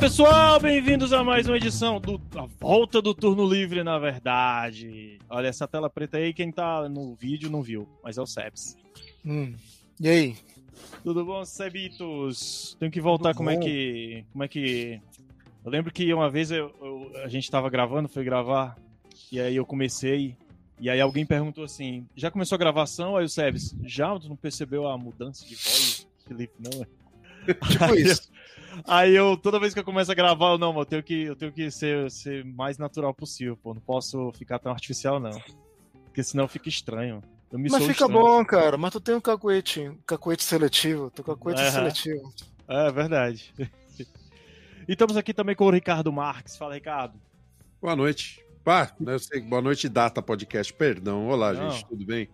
pessoal, bem-vindos a mais uma edição do a volta do turno livre, na verdade. Olha essa tela preta aí, quem tá no vídeo não viu, mas é o Sebs. Hum. E aí? Tudo bom, Sebitos? Tenho que voltar Tudo como é bom. que como é que Eu lembro que uma vez eu- eu- a gente tava gravando, foi gravar, e aí eu comecei e aí alguém perguntou assim: "Já começou a gravação?" Aí o Sebs: "Já, tu não percebeu a mudança de voz?" Felipe, não. é?" Tipo Aí isso. Aí eu, toda vez que eu começo a gravar, eu, não, eu tenho que, eu tenho que ser, ser mais natural possível, pô. Não posso ficar tão artificial, não. Porque senão fica estranho. Eu me Mas sou fica estranho. bom, cara. Mas tu tem um cacuete, um cacuete seletivo. Teu cacuete é seletivo. É verdade. e estamos aqui também com o Ricardo Marques. Fala, Ricardo. Boa noite. Pá, né, eu sei, boa noite, Data Podcast. Perdão. Olá, Não. gente, tudo bem?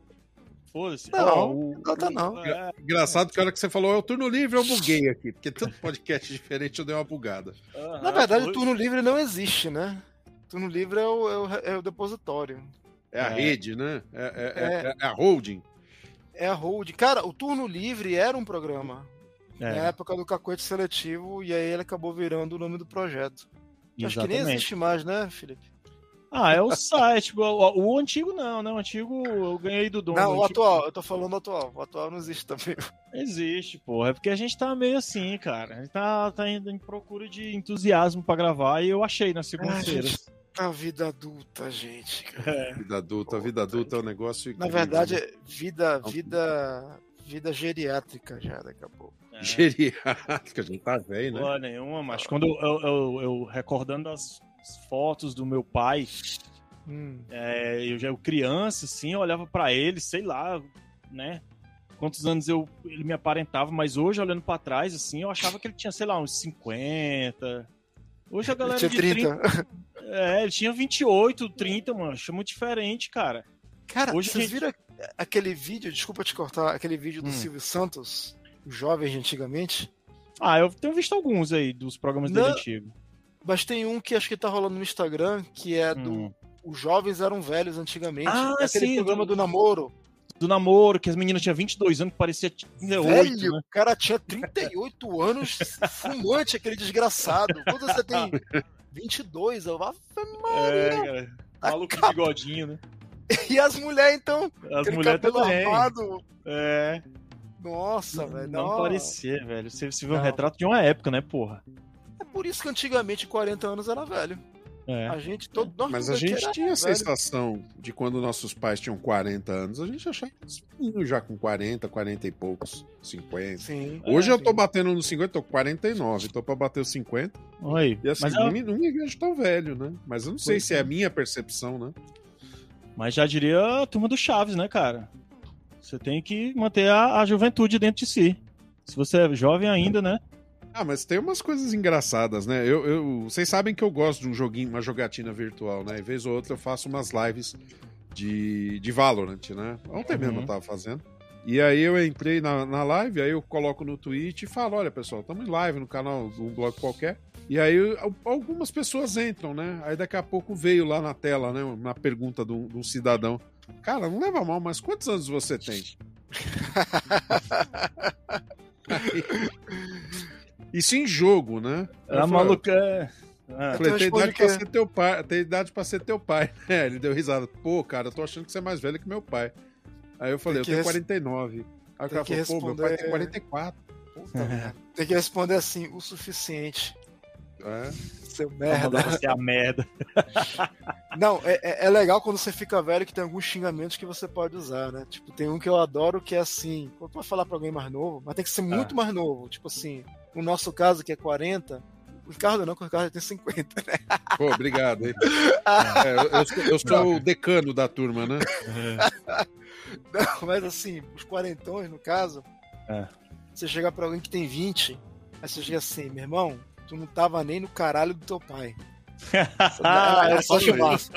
Foda-se. Não, Ó, o- não não. Engraçado que a hora que você falou é o turno livre, eu buguei aqui, porque tanto podcast diferente eu dei uma bugada. aham, Na verdade, foi- o turno livre não existe, né? Turno livre é o, é o, é o depositório. É a É. rede, né? É, é- É. é- é a holding. É a hold. Cara, o turno livre era um programa. Na época do cacuete seletivo, e aí ele acabou virando o nome do projeto. Acho que nem existe mais, né, Felipe? Ah, é o site. o, o- o antigo não, né? O antigo eu ganhei do dono. não, o antigo- atual. Eu tô falando o atual. O atual não existe também. Existe, porra. É porque a gente tá meio assim, cara. A gente tá, tá indo em procura de entusiasmo pra gravar e eu achei na segunda-feira. gente. A vida adulta, gente. cara. Vida adulta, vida adulta é um negócio. Na verdade, né? é vida, vida, vida geriátrica já daqui a pouco. É. Geriátrica, a gente tá velho, né? Porra nenhuma, mas quando eu, eu, eu- eu recordando as fotos do meu pai, Hum. é, eu já eu criança, assim, eu olhava pra ele, sei lá, né? Quantos anos eu, ele me aparentava, mas hoje, olhando pra trás, assim, eu achava que ele tinha, sei lá, uns 50. Hoje a Ele galera tinha de 30. 30. É, ele tinha 28, 30, mano. Achei muito diferente, cara. Cara, Hoje vocês gente- viram aquele vídeo, desculpa te cortar, aquele vídeo do Hum. Silvio Santos, os jovens de antigamente? Ah, eu tenho visto alguns aí dos programas dele Não. antigo. Mas tem um que acho que tá rolando no Instagram, que é do Hum. Os Jovens Eram Velhos Antigamente. Ah, é aquele sim, programa do- namoro. Do namoro, que as meninas tinham 22 anos, que parecia 38, Velho, né? o cara tinha 38 anos, fumante, aquele desgraçado. Quando você tem 22, eu vá. É, cara. Tá Maluco de bigodinho, né? E as mulheres, então, As mulheres também. armado. É. Nossa, velho. Não não. parecia, velho. Você, você vê um retrato de uma época, né, porra? Por isso que antigamente 40 anos era velho. É. A gente, todo nós Mas a gente tinha a sensação de quando nossos pais tinham 40 anos, a gente achava meninos já com 40, 40 e poucos, 50. Sim. Hoje É, eu tô sim. batendo nos 50, tô com 49, tô pra bater os 50. Oi. E assim, mas, não, ela- me, não me vejo tão velho, né? Mas eu não sei Pois se é é. a minha percepção, né? mas já diria a turma do Chaves, né, cara? Você tem que manter a, a juventude dentro de si. Se você é jovem ainda, né? Ah, mas tem umas coisas engraçadas, né? Eu, eu- vocês sabem que eu gosto de um joguinho, uma jogatina virtual, né? E vez ou outra eu faço umas lives de, de Valorant, né? Ontem mesmo Uhum. eu tava fazendo. E aí eu entrei na, na live, aí eu coloco no Twitch e falo, olha pessoal, estamos em live no canal de um blog qualquer. E aí al- algumas pessoas entram, né? Aí daqui a pouco veio lá na tela, né? Uma pergunta de um, de um cidadão. Cara, não leva mal, mas quantos anos você tem? Aí- Isso em jogo, né? Eu A falei, maluca é. Ah, eu falei, Então tem idade pra que- ser teu pai, tem idade pra ser teu pai. É, ele deu risada. Pô, cara, eu tô achando que você é mais velho que meu pai. Aí eu falei, Tem eu tenho res- 49. Aí o cara falou, pô, meu pai tem responder- 44. Puta merda. Tem que responder assim, o suficiente. É. Seu merda. você a merda. Não, é, é- é legal quando você fica velho que tem alguns xingamentos que você pode usar, né? Tipo, tem um que eu adoro que é assim, quando tu vai falar pra alguém mais novo, mas tem que ser muito mais novo. Tipo assim, no nosso caso que é 40, o Ricardo não, porque o Ricardo tem 50, né? Pô, obrigado. hein? É, eu, eu sou, eu sou o decano da turma, né? Não, mas assim, os quarentões, no caso, É. você chegar pra alguém que tem 20, aí você chega assim, meu irmão, tu não tava nem no caralho do teu pai. Ah, essa, é essa, eu acho.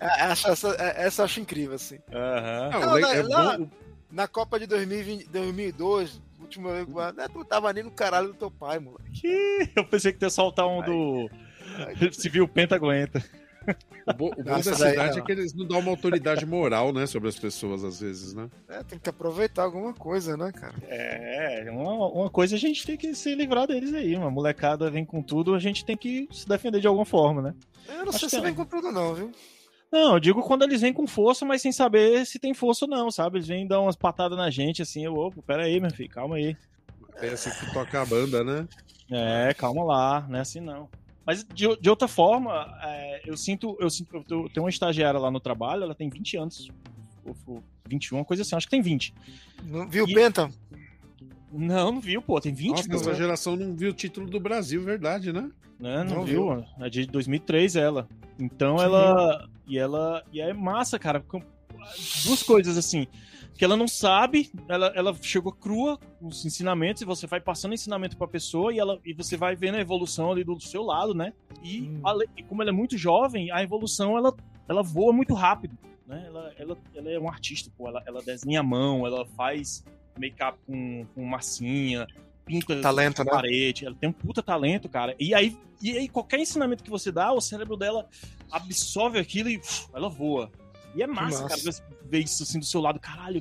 É, essa, essa, essa eu acho incrível, assim. Aham. Não, Não, le- não, é lá- bom- Na Copa de 2020, 2002, né, tu não tava nem no caralho do teu pai, moleque. Eu pensei que ia soltar um do. Se viu o Penta aguenta. O, bo, o bom da cidade é que eles não dão uma autoridade moral, né, sobre as pessoas, às vezes, né? É, tem que aproveitar alguma coisa, né, cara? É, uma, uma coisa a gente tem que se livrar deles aí. Uma molecada vem com tudo, a gente tem que se defender de alguma forma, né? Eu não Acho sei se vem com tudo, não, viu? Não, eu digo quando eles vêm com força, mas sem saber se tem força ou não, sabe? Eles vêm dar umas patadas na gente, assim, eu, opa, pera aí, meu filho, calma aí. Pensa que toca a banda, né? É, calma lá, não é assim não. Mas de, de outra forma, é, eu sinto, eu sinto, eu tenho uma estagiária lá no trabalho, ela tem 20 anos, 21, coisa assim, acho que tem 20. Não viu o Penta? Não, não viu, pô, tem 20. Nossa, essa geração não viu o título do Brasil, verdade, né? Não, não, não viu. viu. É de 2003 ela. Então Sim. ela e ela e é massa, cara. Duas coisas assim que ela não sabe, ela, ela chegou crua com os ensinamentos e você vai passando ensinamento para a pessoa e ela e você vai vendo a evolução ali do seu lado, né? E, hum. a, e como ela é muito jovem, a evolução ela, ela voa muito rápido, né? Ela, ela, ela é um artista, pô, ela, ela desenha a mão, ela faz make-up com, com massinha, pinta talento, na né? parede, ela tem um puta talento, cara. E aí, e aí qualquer ensinamento que você dá, o cérebro dela absorve aquilo e uf, ela voa. E é massa, cara, ver isso assim do seu lado. Caralho,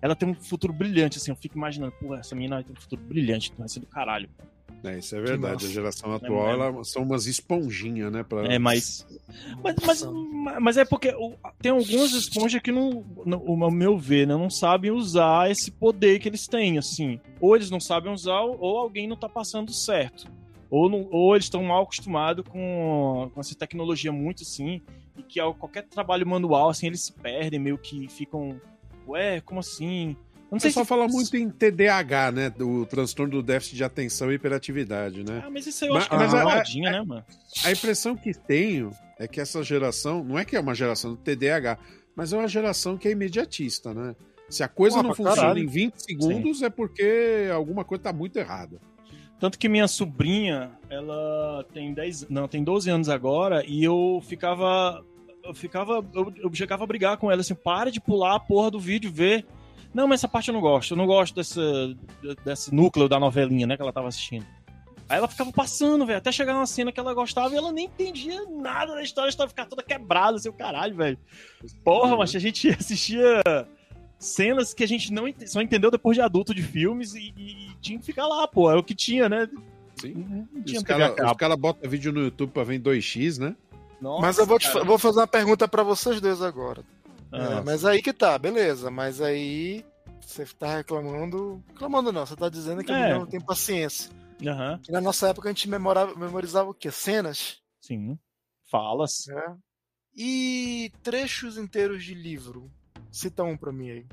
ela tem um futuro brilhante, assim. Eu fico imaginando, pô, essa menina tem um futuro brilhante, vai ser do caralho. É, isso é verdade. A geração é atual, é ela, são umas esponjinhas, né? Pra... É, mas, mas, mas, mas é porque tem algumas esponjas que, não, no, meu ver, né, não sabem usar esse poder que eles têm, assim. Ou eles não sabem usar, ou alguém não tá passando certo. Ou, não, ou eles estão mal acostumados com, com essa tecnologia muito assim, e que ao qualquer trabalho manual, assim, eles se perdem, meio que ficam. Ué, como assim? Não sei se fala muito em TDAH, né? Do transtorno do déficit de atenção e hiperatividade, né? Ah, mas isso aí eu mas, acho que é uma modinha, né, mano? A impressão que tenho é que essa geração, não é que é uma geração do TDAH, mas é uma geração que é imediatista, né? Se a coisa Porra, não funciona caralho. em 20 segundos, Sim. é porque alguma coisa tá muito errada. Tanto que minha sobrinha, ela tem 10, não, tem 12 anos agora, e eu ficava eu ficava eu, eu chegava a brigar com ela assim, para de pular a porra do vídeo, ver. Não, mas essa parte eu não gosto. Eu não gosto desse, desse núcleo da novelinha, né, que ela tava assistindo. Aí ela ficava passando, velho, até chegar uma cena que ela gostava e ela nem entendia nada da história, a história ficava toda quebrada, assim, o caralho, velho. Porra, uhum. mas a gente assistia cenas que a gente não só entendeu depois de adulto de filmes e, e, tinha que ficar lá, pô. É o que tinha, né? Sim. Os caras cara botam vídeo no YouTube pra ver em 2x, né? Nossa, mas eu vou, te, vou fazer uma pergunta para vocês dois agora. É, mas aí que tá, beleza. Mas aí você tá reclamando. Reclamando não, você tá dizendo que é. não tem paciência. Uhum. Na nossa época a gente memorava, memorizava o quê? Cenas? Sim. Falas. É. E trechos inteiros de livro. Cita um pra mim aí.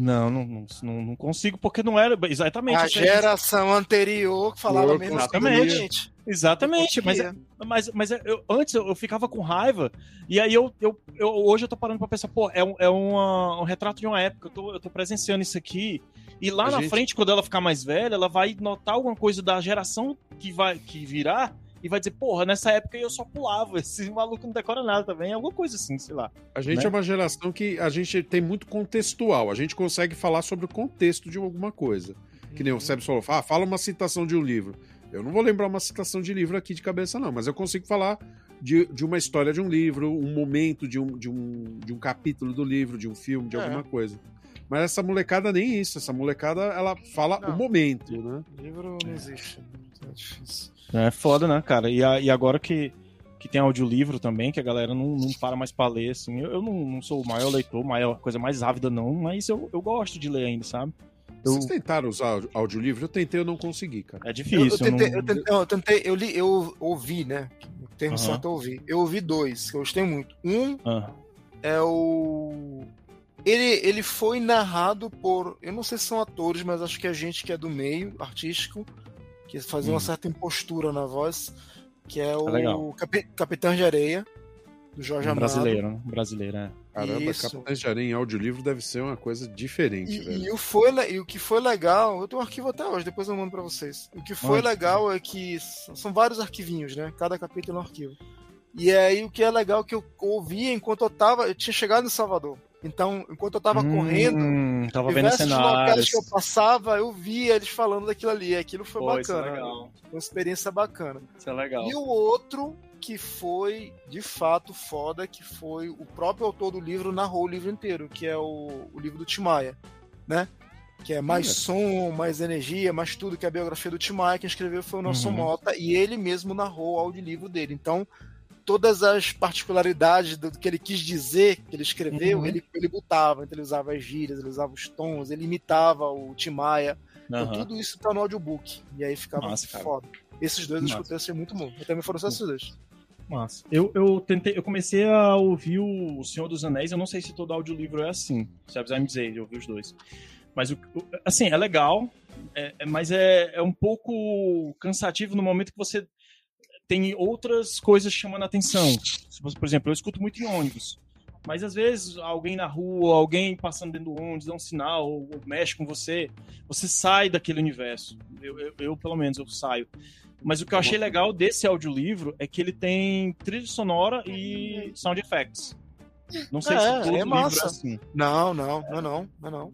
Não, não, não, não consigo, porque não era exatamente. A geração anterior que falava mesmo Exatamente. Exatamente, mas, é, mas, mas é, eu, antes eu, eu, ficava com raiva, e aí eu, eu, eu, hoje eu tô parando pra pensar, pô, é, um, é uma, um retrato de uma época, eu tô, eu tô presenciando isso aqui, e lá a na gente... frente, quando ela ficar mais velha, ela vai notar alguma coisa da geração que vai que virá, e vai dizer, porra, nessa época eu só pulava, esse maluco não decora nada também, alguma coisa assim, sei lá. A gente né? é uma geração que a gente tem muito contextual, a gente consegue falar sobre o contexto de alguma coisa. Que nem o uhum. Seb falou, ah, fala uma citação de um livro. Eu não vou lembrar uma citação de livro aqui de cabeça, não, mas eu consigo falar de, de uma história de um livro, um momento de um, de, um, de um capítulo do livro, de um filme, de é. alguma coisa. Mas essa molecada nem isso, essa molecada ela fala não, o momento, né? Livro não existe, é difícil. É foda, né, cara? E, a, e agora que, que tem audiolivro também, que a galera não, não para mais pra ler, assim. Eu, eu não, não, sou o maior leitor, maior coisa mais ávida, não, mas eu, eu gosto de ler ainda, sabe? Eu... Vocês tentaram usar audiolivro? Eu tentei, eu não consegui, cara. É difícil. Eu, eu tentei, não... eu, tentei, eu, tentei, eu, li, eu ouvi, né? O termo uhum. certo eu ouvi. Eu ouvi dois, que eu gostei muito. Um uhum. é o. Ele, ele foi narrado por. Eu não sei se são atores, mas acho que é gente que é do meio artístico que fazia hum. uma certa impostura na voz, que é o é Cap Capitão de Areia, do Jorge um Amado. Brasileiro, né? Brasileiro, é. Caramba, Isso. Capitães de Areia em audiolivro deve ser uma coisa diferente, e, velho. E o, foi, e o que foi legal, eu tenho um arquivo até hoje, depois eu mando pra vocês. O que foi legal é que são vários arquivinhos, né? Cada capítulo é um arquivo. E aí o que é legal é que eu ouvia enquanto eu tava. Eu tinha chegado em Salvador. Então, enquanto eu tava hum, correndo, tava vendo cenários que eu passava, eu via eles falando daquilo ali. Aquilo foi Pô, bacana. Isso é legal. Foi uma experiência bacana. Isso é legal. E o outro que foi de fato foda, que foi o próprio autor do livro narrou o livro inteiro, que é o, o livro do Timaya, né? Que é mais som, mais energia, mais tudo que é a biografia do Timaya. Quem escreveu foi o Nelson Uhum. Mota e ele mesmo narrou o audiolivro dele. Então, todas as particularidades do que ele quis dizer, que ele escreveu, Uhum. ele, ele botava. Então, ele usava as gírias, ele usava os tons, ele imitava o Timaya. Então, Aham. tudo isso tá no audiobook. E aí ficava cara. foda. Esses dois eu escutei assim muito bom. Eu também foram só esses dois. Massa. Eu, eu tentei, eu comecei a ouvir o Senhor dos Anéis, eu não sei se todo audiolivro é assim. Você vai me dizer, eu ouvi os dois. Mas, o, o- assim, é legal, é- é- mas é, é um pouco cansativo no momento que você tem outras coisas chamando a atenção. Se você- Por exemplo, eu escuto muito em ônibus. Mas às vezes alguém na rua, alguém passando dentro do ônibus, dá um sinal, ou, ou mexe com você, você sai daquele universo. Eu, eu- eu, pelo menos, eu saio. Mas o que eu achei legal desse audiolivro é que ele tem trilha sonora e sound effects. Não sei É, se é todo livro massa. é assim. Não, não, não, é não, não, é não.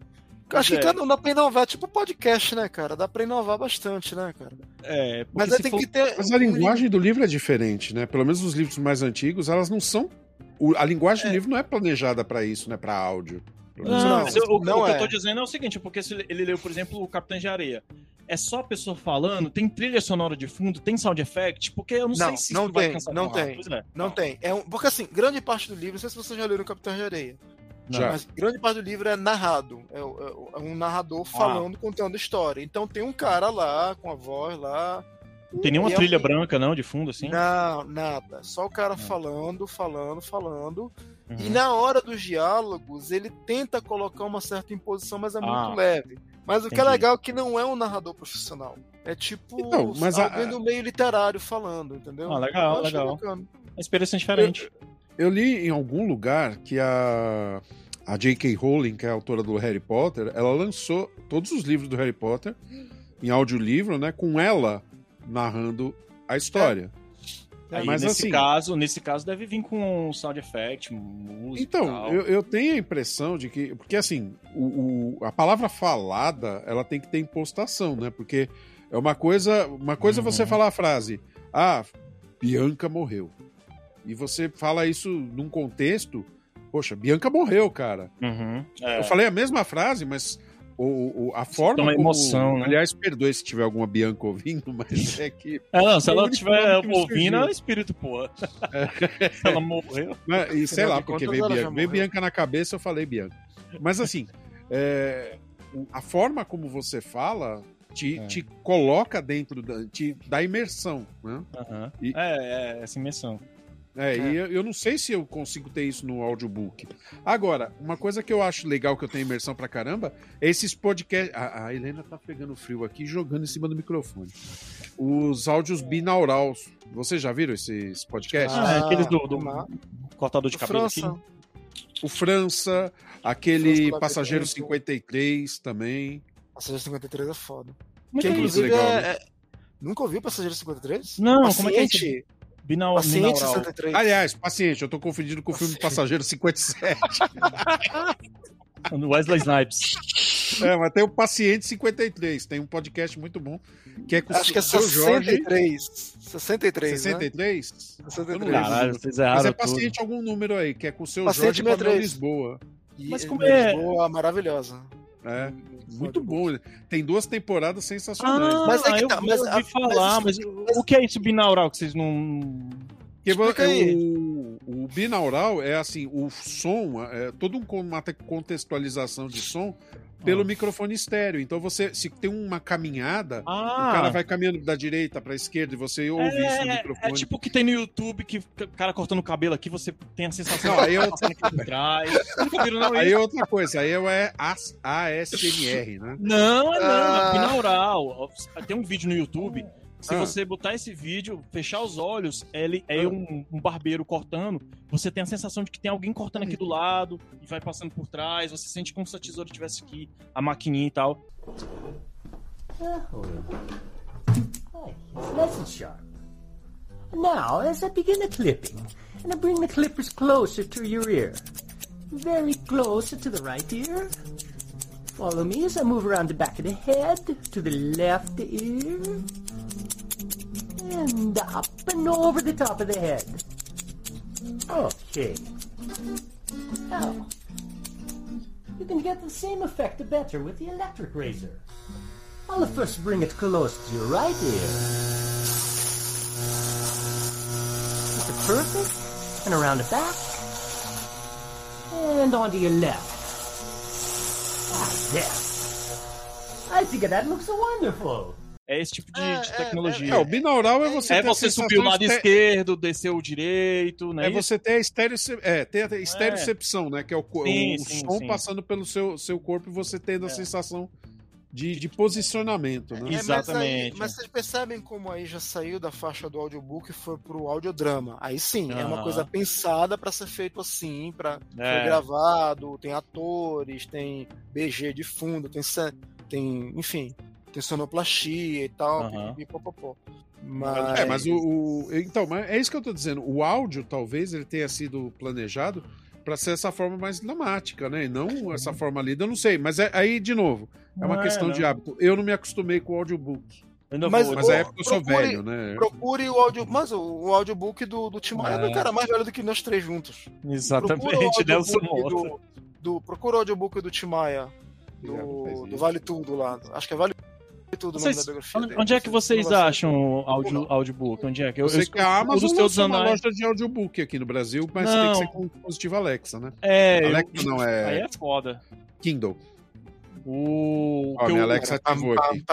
Acho que é. cada um dá pra inovar, tipo podcast, né, cara? Dá pra inovar bastante, né, cara? É, Mas aí tem for- que ter. Mas a linguagem do livro é diferente, né? Pelo menos os livros mais antigos, elas não são. a linguagem do livro não é planejada pra isso, né? Pra áudio. Não, Não, mas eu- o, não o que é. eu tô dizendo é o seguinte, porque se ele leu, por exemplo, o Capitão de Areia. É só a pessoa falando, tem trilha sonora de fundo, tem sound effect, porque eu não, Não, sei se não isso vai tem, cansar não tão rápido. tem. Pois é. Não tem. É um, porque assim, grande parte do livro, não sei se vocês já leram o Capitão de Areia, Já. mas grande parte do livro é narrado. É, o- é um narrador Ah. falando, contando história. Então tem um cara lá, com a voz lá. Não tem nenhuma E é trilha um- branca, não, de fundo, assim? Não, nada. Só o cara Não. falando, falando, falando. E Uhum. na hora dos diálogos, ele tenta colocar uma certa imposição, mas é muito Ah, leve. Mas o que é legal é que não é um narrador profissional. É tipo Então, mas a- alguém do meio literário falando, entendeu? Ah, legal, legal. bacana. Uma experiência diferente. Eu li em algum lugar que a, a J.K. Rowling, que é a autora do Harry Potter, ela lançou todos os livros do Harry Potter em audiolivro, né? Com ela narrando a história. Aí, mas nesse assim- caso, nesse caso deve vir com sound effect, música. Então, eu, eu tenho a impressão de que. Porque assim, o, o- a palavra falada, ela tem que ter impostação, né? Porque é uma coisa. Uma coisa é você Uhum. falar a frase, ah, Bianca morreu. E você fala isso num contexto, poxa, Bianca morreu, cara. Uhum, é. Eu falei a mesma frase, mas o, o- a forma. uma como- emoção, né? Aliás, perdoe se tiver alguma Bianca ouvindo, mas é que. É, não, se o ela estiver ouvindo, surgiu. é espírito, pô. se ela morreu. Mas, e sei lá, porque veio Bianca, veio. Bianca na cabeça, eu falei Bianca. Mas assim, é, o- a forma como você fala te, É. te coloca dentro da, te dá imersão, né? Aham. E- É, é, essa imersão. É, É. E eu, eu não sei se eu consigo ter isso no audiobook. Agora, uma coisa que eu acho legal que eu tenho imersão pra caramba é esses podcasts. A, a Helena tá pegando frio aqui e jogando em cima do microfone. Os áudios binaurais. Vocês já viram esses podcasts? Ah, é aqueles do, do cortador de cabelo França. aqui. O França, França aquele do Passageiro Labirinto. 53 também. Passageiro 53 é foda. É que é inclusive legal, é, né? é- Nunca ouviu Passageiro 53? Não, como é que é isso? Paciente, Binau, Paciente binaural. 63. Aliás, paciente, eu tô confundindo com o filme Passageiro 57. Do Wesley Snipes. é, mas tem o Paciente 53. Tem um podcast muito bom que é com Acho que é o seu Jorge. 63. 63, né? 63? 63. Caralho, vocês Mas erraram é tudo. paciente algum número aí, que é com o seu Paciente Jorge Padrão 63. Lisboa. E Mas ele como é- Lisboa, maravilhosa. É, muito bom. Tem duas temporadas sensacionais. Ah, Mas é que eu, tá, mas a- falar, mas, mas- o que é isso binaural que vocês não... Explica é o, o binaural é assim, o som, é todo um, uma te- contextualização de som pelo microfone estéreo. Então você, se tem uma caminhada, Ah, o cara vai caminhando da direita para esquerda e você ouve isso no é, microfone. é tipo o que tem no YouTube, que o cara cortando o cabelo aqui, você tem a sensação Não, aí eu- passando aqui por trás. Nunca viram, não, Aí é outra coisa, aí é AS ASMR, né? Não, é não, Ah. é binaural. Tem um vídeo no YouTube. Se Ah. você botar esse vídeo, fechar os olhos, ele é Ah. um, um barbeiro cortando. Você tem a sensação de que tem alguém cortando aqui do lado e vai passando por trás. Você sente como se a tesoura tivesse aqui, a maquininha e tal. Hi, it's nice and sharp. Now, as I begin the clipping, and I bring the clippers closer to your ear. Very closer to the right ear. Follow me as I move around the back of the head, to the left ear. And up and over the top of the head. Okay. Now, you can get the same effect better with the electric razor. I'll first bring it close to your right ear. Is the perfect? And around the back. And onto your left. Ah, there. I think that looks wonderful. É esse tipo de, É, de é, tecnologia. É, o binaural é você É ter a você sensação subir o lado esquerdo, descer o direito, né? É você ter a estereoce... é, ter a estereocepção, né? Que é o, Sim, o sim, som sim. passando pelo seu, seu corpo e você tendo a sensação de, de posicionamento, né? É, mas aí- Exatamente. Mas, vocês percebem como aí já saiu da faixa do audiobook e foi pro audiodrama. Aí sim, é uma coisa pensada pra ser feito assim, para É. foi gravado, tem atores, tem BG de fundo, tem, tem enfim, tem sonoplastia e tal, popopó. Mas, É, mas o, o- Então, mas é isso que eu tô dizendo. O áudio, talvez, ele tenha sido planejado para ser essa forma mais dramática, né? E não essa forma lida, eu não sei. Mas é, aí, de novo, é uma Não questão não. de hábito. Eu não me acostumei com o audiobook. Mas- vou- Mas é porque eu sou procure- velho, né? procure o áudio, mas o, o audiobook do, do Tim Maia é É. um cara mais velho do que nós três juntos. Exatamente, Nelson Mota. do, do, procura o audiobook do Tim Maia, Já não faz do, do Vale Tudo lá. Acho que é Vale Tudo o nome da Vocês- biografia onde, dele. onde é que vocês acham o audio, audiobook? Onde é que Eu sei que a Amazon lançou uma loja de audiobook aqui no Brasil, mas Não. tem que ser com o dispositivo Alexa, né? É, eu- Alexa não, é- Aí é foda. Kindle. O. Ó, minha eu- Alexa ativou aqui.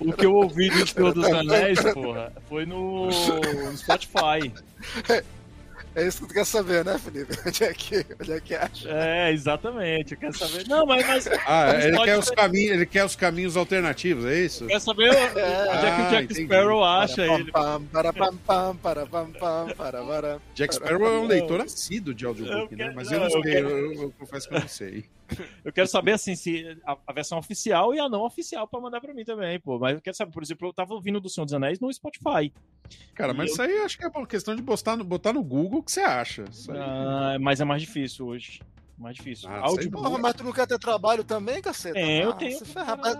O que eu ouvi do Senhor dos Anéis, porra, foi no, no Spotify. É isso que tu quer saber, né, Felipe? Onde é que, onde é que acha? É, exatamente. Eu quero saber. Não, mas, mas eu Ah, ele quer, os caminhos, ele quer os caminhos alternativos, é isso? quero saber onde é que o Ah, Jack entendi. Sparrow acha Para, ele. pam, para, pam, pam, para, pam, pam, para, para. Jack Sparrow é um leitor assíduo de audiobook, Eu né? quero- Mas eu não eu sei, quero- eu, eu confesso que eu não sei. Eu quero saber, assim, se a, a versão oficial e a não oficial pra mandar pra mim também, pô. Mas eu quero saber, por exemplo, eu tava ouvindo do Senhor dos Anéis no Spotify. Cara, mas Eu- isso aí acho que é uma questão de botar no, botar no Google o que você acha. Isso aí. Ah, mas é mais difícil hoje. Mais difícil. Ah, Audiobook. Porra, mas tu não quer ter trabalho também, caceta? É, eu Ah, tenho Mas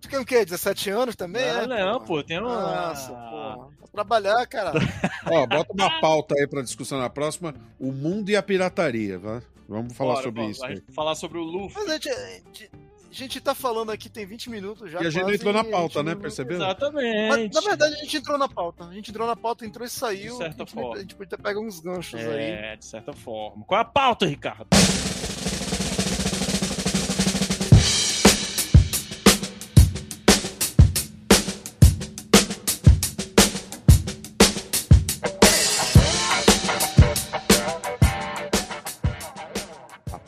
Tu, quer o quê? 17 anos também? Não, é, não, pô, tem uma. Nossa. Vai trabalhar, cara. Ó, bota uma pauta aí pra discussão na próxima: o mundo e a pirataria, tá? Vamos falar Bora, sobre bora, isso. a aí. gente Falar sobre o Luffy. Mas a gente, a gente, a gente tá falando aqui tem 20 minutos já. E a gente quase, entrou na pauta, né? não- Percebeu? Exatamente. Mas, na verdade, a gente entrou na pauta. A gente entrou na pauta, entrou e saiu. De certa a gente, forma. A gente podia pegar uns ganchos aí. É, de certa forma. Qual é a pauta, Ricardo?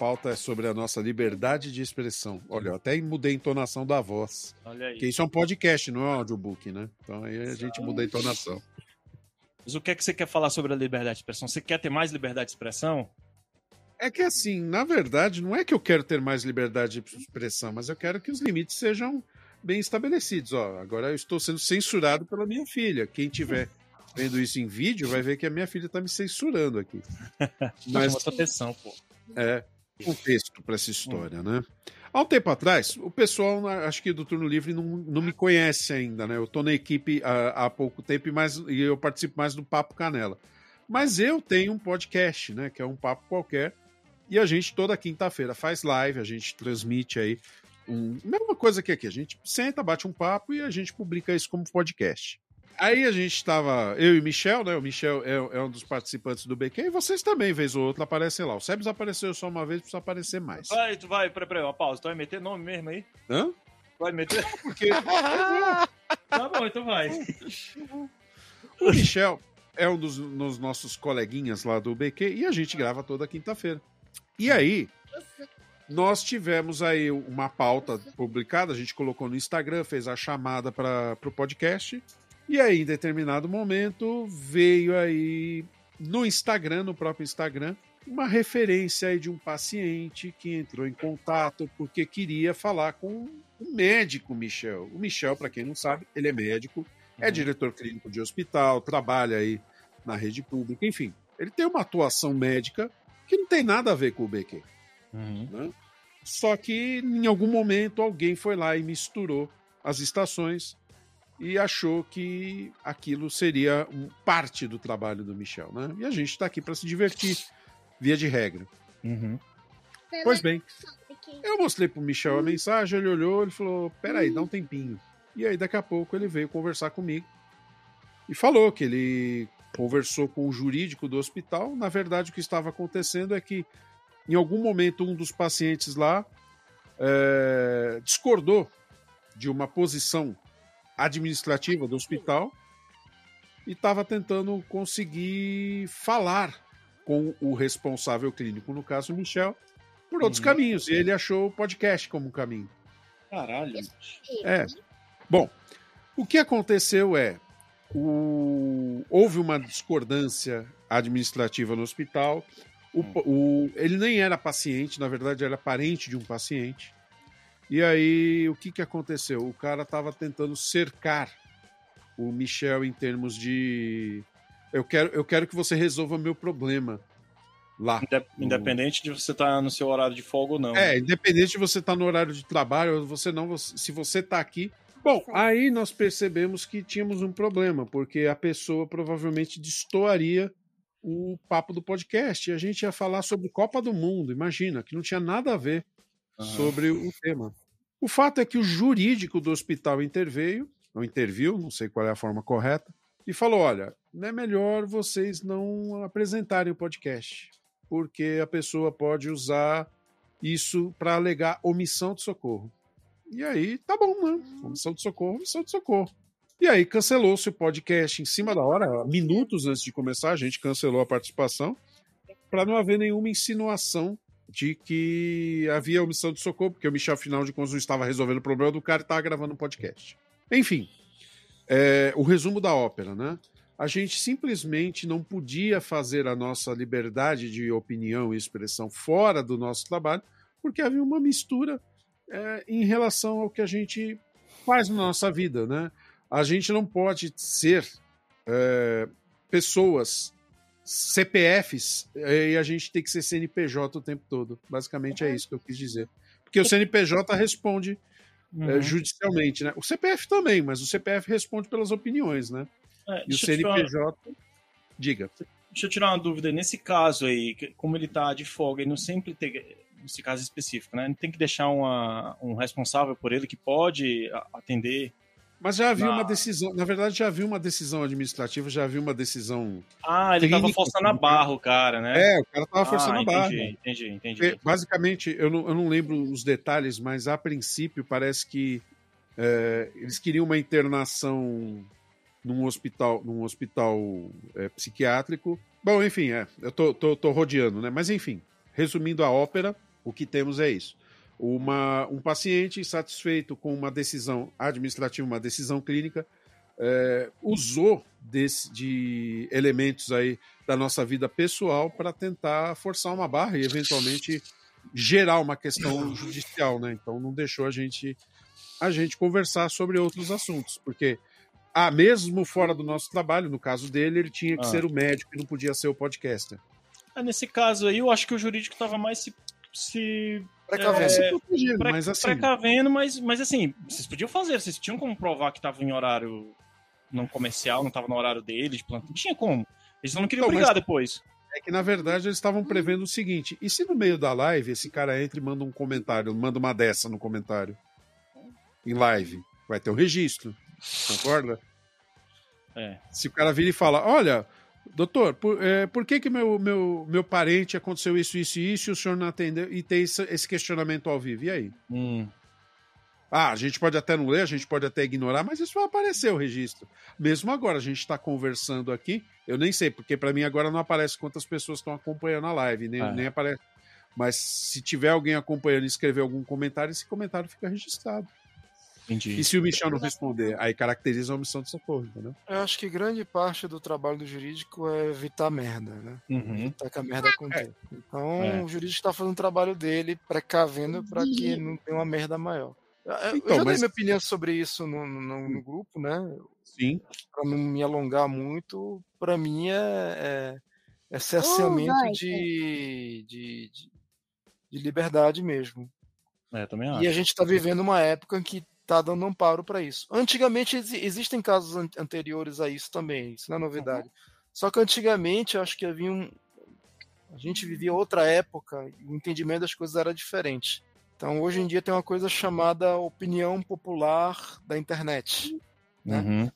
Pauta é sobre a nossa liberdade de expressão. Olha, eu até mudei a entonação da voz. Olha Porque aí. isso é um podcast, não é um audiobook, né? Então aí a gente muda a entonação. Mas o que é que você quer falar sobre a liberdade de expressão? Você quer ter mais liberdade de expressão? É que assim, na verdade, não é que eu quero ter mais liberdade de expressão, mas eu quero que os limites sejam bem estabelecidos. Ó, agora eu estou sendo censurado pela minha filha. Quem tiver vendo isso em vídeo vai ver que a minha filha está me censurando aqui. Mas Chama sua atenção, pô. é contexto para essa história, né? Há um tempo atrás, o pessoal, na- acho que do Turno Livre, não, não me conhece ainda, né? Eu tô na equipe há, há pouco tempo e, mais, e eu participo mais do Papo Canela. Mas eu tenho um podcast, né? Que é um papo qualquer. E a gente, toda quinta-feira, faz live, a gente transmite aí. Um, mesma coisa que aqui, a gente senta, bate um papo e a gente publica isso como podcast. Aí a gente tava, eu e o Michel, né? O Michel é, é um dos participantes do BQ, e vocês também, vez ou outra, aparecem lá. O Sebes apareceu só uma vez, precisa aparecer mais. Vai, tu vai, peraí, peraí, uma pausa. Tu vai meter nome mesmo aí? Hã? Vai meter? Porque Tá bom, então vai. o Michel é um dos, dos nossos coleguinhas lá do BQ e a gente grava toda quinta-feira. E aí, nós tivemos aí uma pauta publicada, a gente colocou no Instagram, fez a chamada para o podcast. E aí, em determinado momento, veio aí no Instagram, no próprio Instagram, uma referência aí de um paciente que entrou em contato porque queria falar com o médico Michel. O Michel, para quem não sabe, ele é médico, é diretor clínico de hospital, trabalha aí na rede pública, enfim. Ele tem uma atuação médica que não tem nada a ver com o BQ. Uhum. né? Só que em algum momento alguém foi lá e misturou as estações e achou que aquilo seria um, parte do trabalho do Michel, né? E a gente está aqui para se divertir, via de regra. Uhum. Pois bem, eu mostrei pro Michel a mensagem, ele olhou, ele falou: peraí, dá um tempinho. E aí, daqui a pouco, ele veio conversar comigo e falou que ele conversou com o jurídico do hospital. Na verdade, o que estava acontecendo é que, em algum momento, um dos pacientes lá é, discordou de uma posição administrativa do hospital e estava tentando conseguir falar com o responsável clínico, no caso, o Michel, por outros uhum. caminhos. E ele achou o podcast como um caminho. Caralho. É. Bom, o que aconteceu é. O... Houve uma discordância administrativa no hospital. O, hum. o, ele nem era paciente, na verdade, era parente de um paciente. E aí, o que, que aconteceu? O cara estava tentando cercar o Michel em termos de. Eu quero, eu quero que você resolva meu problema lá. Independente no... de você estar tá no seu horário de folga ou não. É, independente de você estar tá no horário de trabalho ou você não, se você está aqui. Bom, aí nós percebemos que tínhamos um problema, porque a pessoa provavelmente destoaria o papo do podcast. E a gente ia falar sobre Copa do Mundo, imagina, que não tinha nada a ver uhum. sobre o tema. O fato é que o jurídico do hospital interveio, ou interviu, não sei qual é a forma correta, e falou: olha, não é melhor vocês não apresentarem o podcast porque a pessoa pode usar isso para alegar omissão de socorro. E aí, tá bom, né? Omissão de socorro, omissão de socorro. E aí cancelou-se o podcast em cima da hora, minutos antes de começar, a gente cancelou a participação, para não haver nenhuma insinuação de que havia omissão de socorro, porque o Michel, afinal de contas, não estava resolvendo o problema do cara e estava gravando um podcast. Enfim, é, o resumo da ópera, né? a gente simplesmente não podia fazer a nossa liberdade de opinião e expressão fora do nosso trabalho, porque havia uma mistura é, em relação ao que a gente faz na nossa vida. Né? A gente não pode ser é, pessoas, CPFs, é, e a gente tem que ser CNPJ o tempo todo. Basicamente é isso que eu quis dizer. Porque o CNPJ responde é, uhum. judicialmente, né? O CPF também, mas o CPF responde pelas opiniões, né? É, e o CNPJ. Diga. Deixa eu tirar uma dúvida. Nesse caso aí, como ele está de folga e não sempre tem. Nesse caso específico, né? Tem que deixar uma, um responsável por ele que pode atender. Mas já havia uma decisão, na verdade já havia uma decisão administrativa, já havia uma decisão. Ah, ele estava forçando a barra, o cara, né? É, o cara estava ah, forçando entendi, a barra. Entendi, entendi. Porque, basicamente, eu não, eu não lembro os detalhes, mas a princípio parece que é, eles queriam uma internação num hospital, num hospital é, psiquiátrico. Bom, enfim, é, eu tô, tô, tô rodeando, né? Mas enfim, resumindo a ópera, o que temos é isso. Uma, um paciente insatisfeito com uma decisão administrativa, uma decisão clínica, é, usou desse, de elementos aí da nossa vida pessoal para tentar forçar uma barra e eventualmente gerar uma questão judicial, né? Então não deixou a gente a gente conversar sobre outros assuntos, porque ah, mesmo fora do nosso trabalho, no caso dele, ele tinha que ah. ser o médico e não podia ser o podcaster. Ah, nesse caso aí, eu acho que o jurídico estava mais se. Se precavendo, é, pre, mas assim. Precavendo, mas, mas assim, vocês podiam fazer, vocês tinham como provar que estava em horário não comercial, não estava no horário dele, de plantão. Não tinha como. Eles não queriam brigar depois. É que, na verdade, eles estavam prevendo o seguinte: e se no meio da live esse cara entra e manda um comentário, manda uma dessa no comentário? Em live. Vai ter o um registro. Concorda? É. Se o cara vira e fala: Olha, doutor, por, é, por que, que meu, meu, meu parente aconteceu isso, isso e isso e o senhor não atendeu? E tem esse, esse questionamento ao vivo. E aí? Hum. Ah, a gente pode até não ler, a gente pode até ignorar, mas isso vai aparecer o registro. Mesmo agora, a gente está conversando aqui, eu nem sei, porque para mim agora não aparece quantas pessoas estão acompanhando a live, nem, é. nem aparece. Mas se tiver alguém acompanhando e escrever algum comentário, esse comentário fica registrado. Entendi. E se o Michel não responder, aí caracteriza a omissão de socorro, entendeu? Eu acho que grande parte do trabalho do jurídico é evitar merda, né? Uhum. Evitar que a merda aconteça. É. Então, é. o jurídico está fazendo o trabalho dele, precavendo para que não tenha uma merda maior. Eu, então, já mas... dei minha opinião sobre isso no, no, no grupo, né? Sim. Para não me alongar muito, para mim é, é, é cerceamento oh, de, de, de, de liberdade mesmo. É, também acho. E a gente está vivendo uma época em que está dando amparo para isso. Antigamente exi- existem casos an- anteriores a isso também, isso não é novidade. Só que antigamente eu acho que havia um. A gente vivia outra época e o entendimento das coisas era diferente. Então hoje em dia tem uma coisa chamada opinião popular da internet. né? Uhum.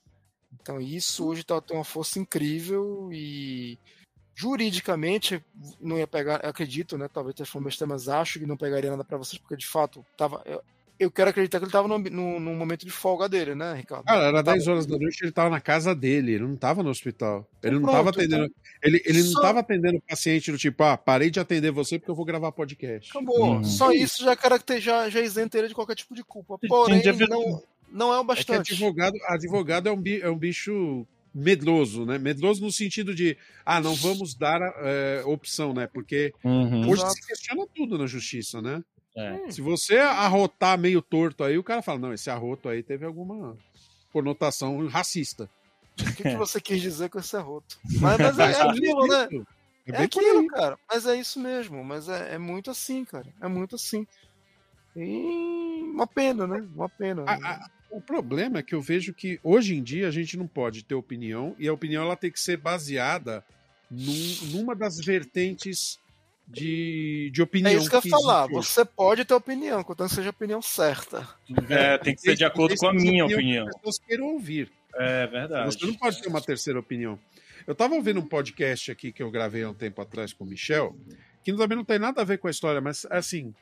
Então isso hoje tá, tem uma força incrível e juridicamente não ia pegar, acredito, né? Talvez tenha falado besteira, mas acho que não pegaria nada para vocês, porque de fato tava. Eu, eu quero acreditar que ele tava num, num, num momento de folga dele, né, Ricardo? Cara, era Tava- 10 horas da noite, ele tava na casa dele, ele não tava no hospital. Ele não Pronto, tava atendendo. Ele, ele não Só- tava atendendo o paciente do tipo, ah, parei de atender você porque eu vou gravar podcast. Acabou. Uhum. Só isso já, caracter, já, já isenta ele de qualquer tipo de culpa. Porém, já vi- não, não é o É bastante. advogado, advogado é, um, é um bicho medroso, né? Medroso no sentido de, ah, não vamos dar é, opção, né? Porque Uhum. hoje se questiona tudo na justiça, né? É. Se você arrotar meio torto aí, o cara fala, não, esse arroto aí teve alguma conotação racista. O que, que você quis dizer com esse arroto? Mas, mas é, é aquilo, né? É É bem por aquilo, cara. Mas é isso mesmo. Mas é, é muito assim, cara. É muito assim. E uma pena, né? Uma pena. A- a- o problema é que eu vejo que hoje em dia a gente não pode ter opinião e a opinião ela tem que ser baseada num- numa das vertentes de, de opinião. é isso que eu ia falar. Você pode ter opinião, contanto que seja a opinião certa. É, tem que ser de acordo com a minha seja opinião. que As pessoas queiram ouvir. É verdade. Você não pode ter uma terceira opinião. Eu estava ouvindo um podcast aqui que eu gravei há um tempo atrás com o Michel, que também não tem nada a ver com a história, mas assim,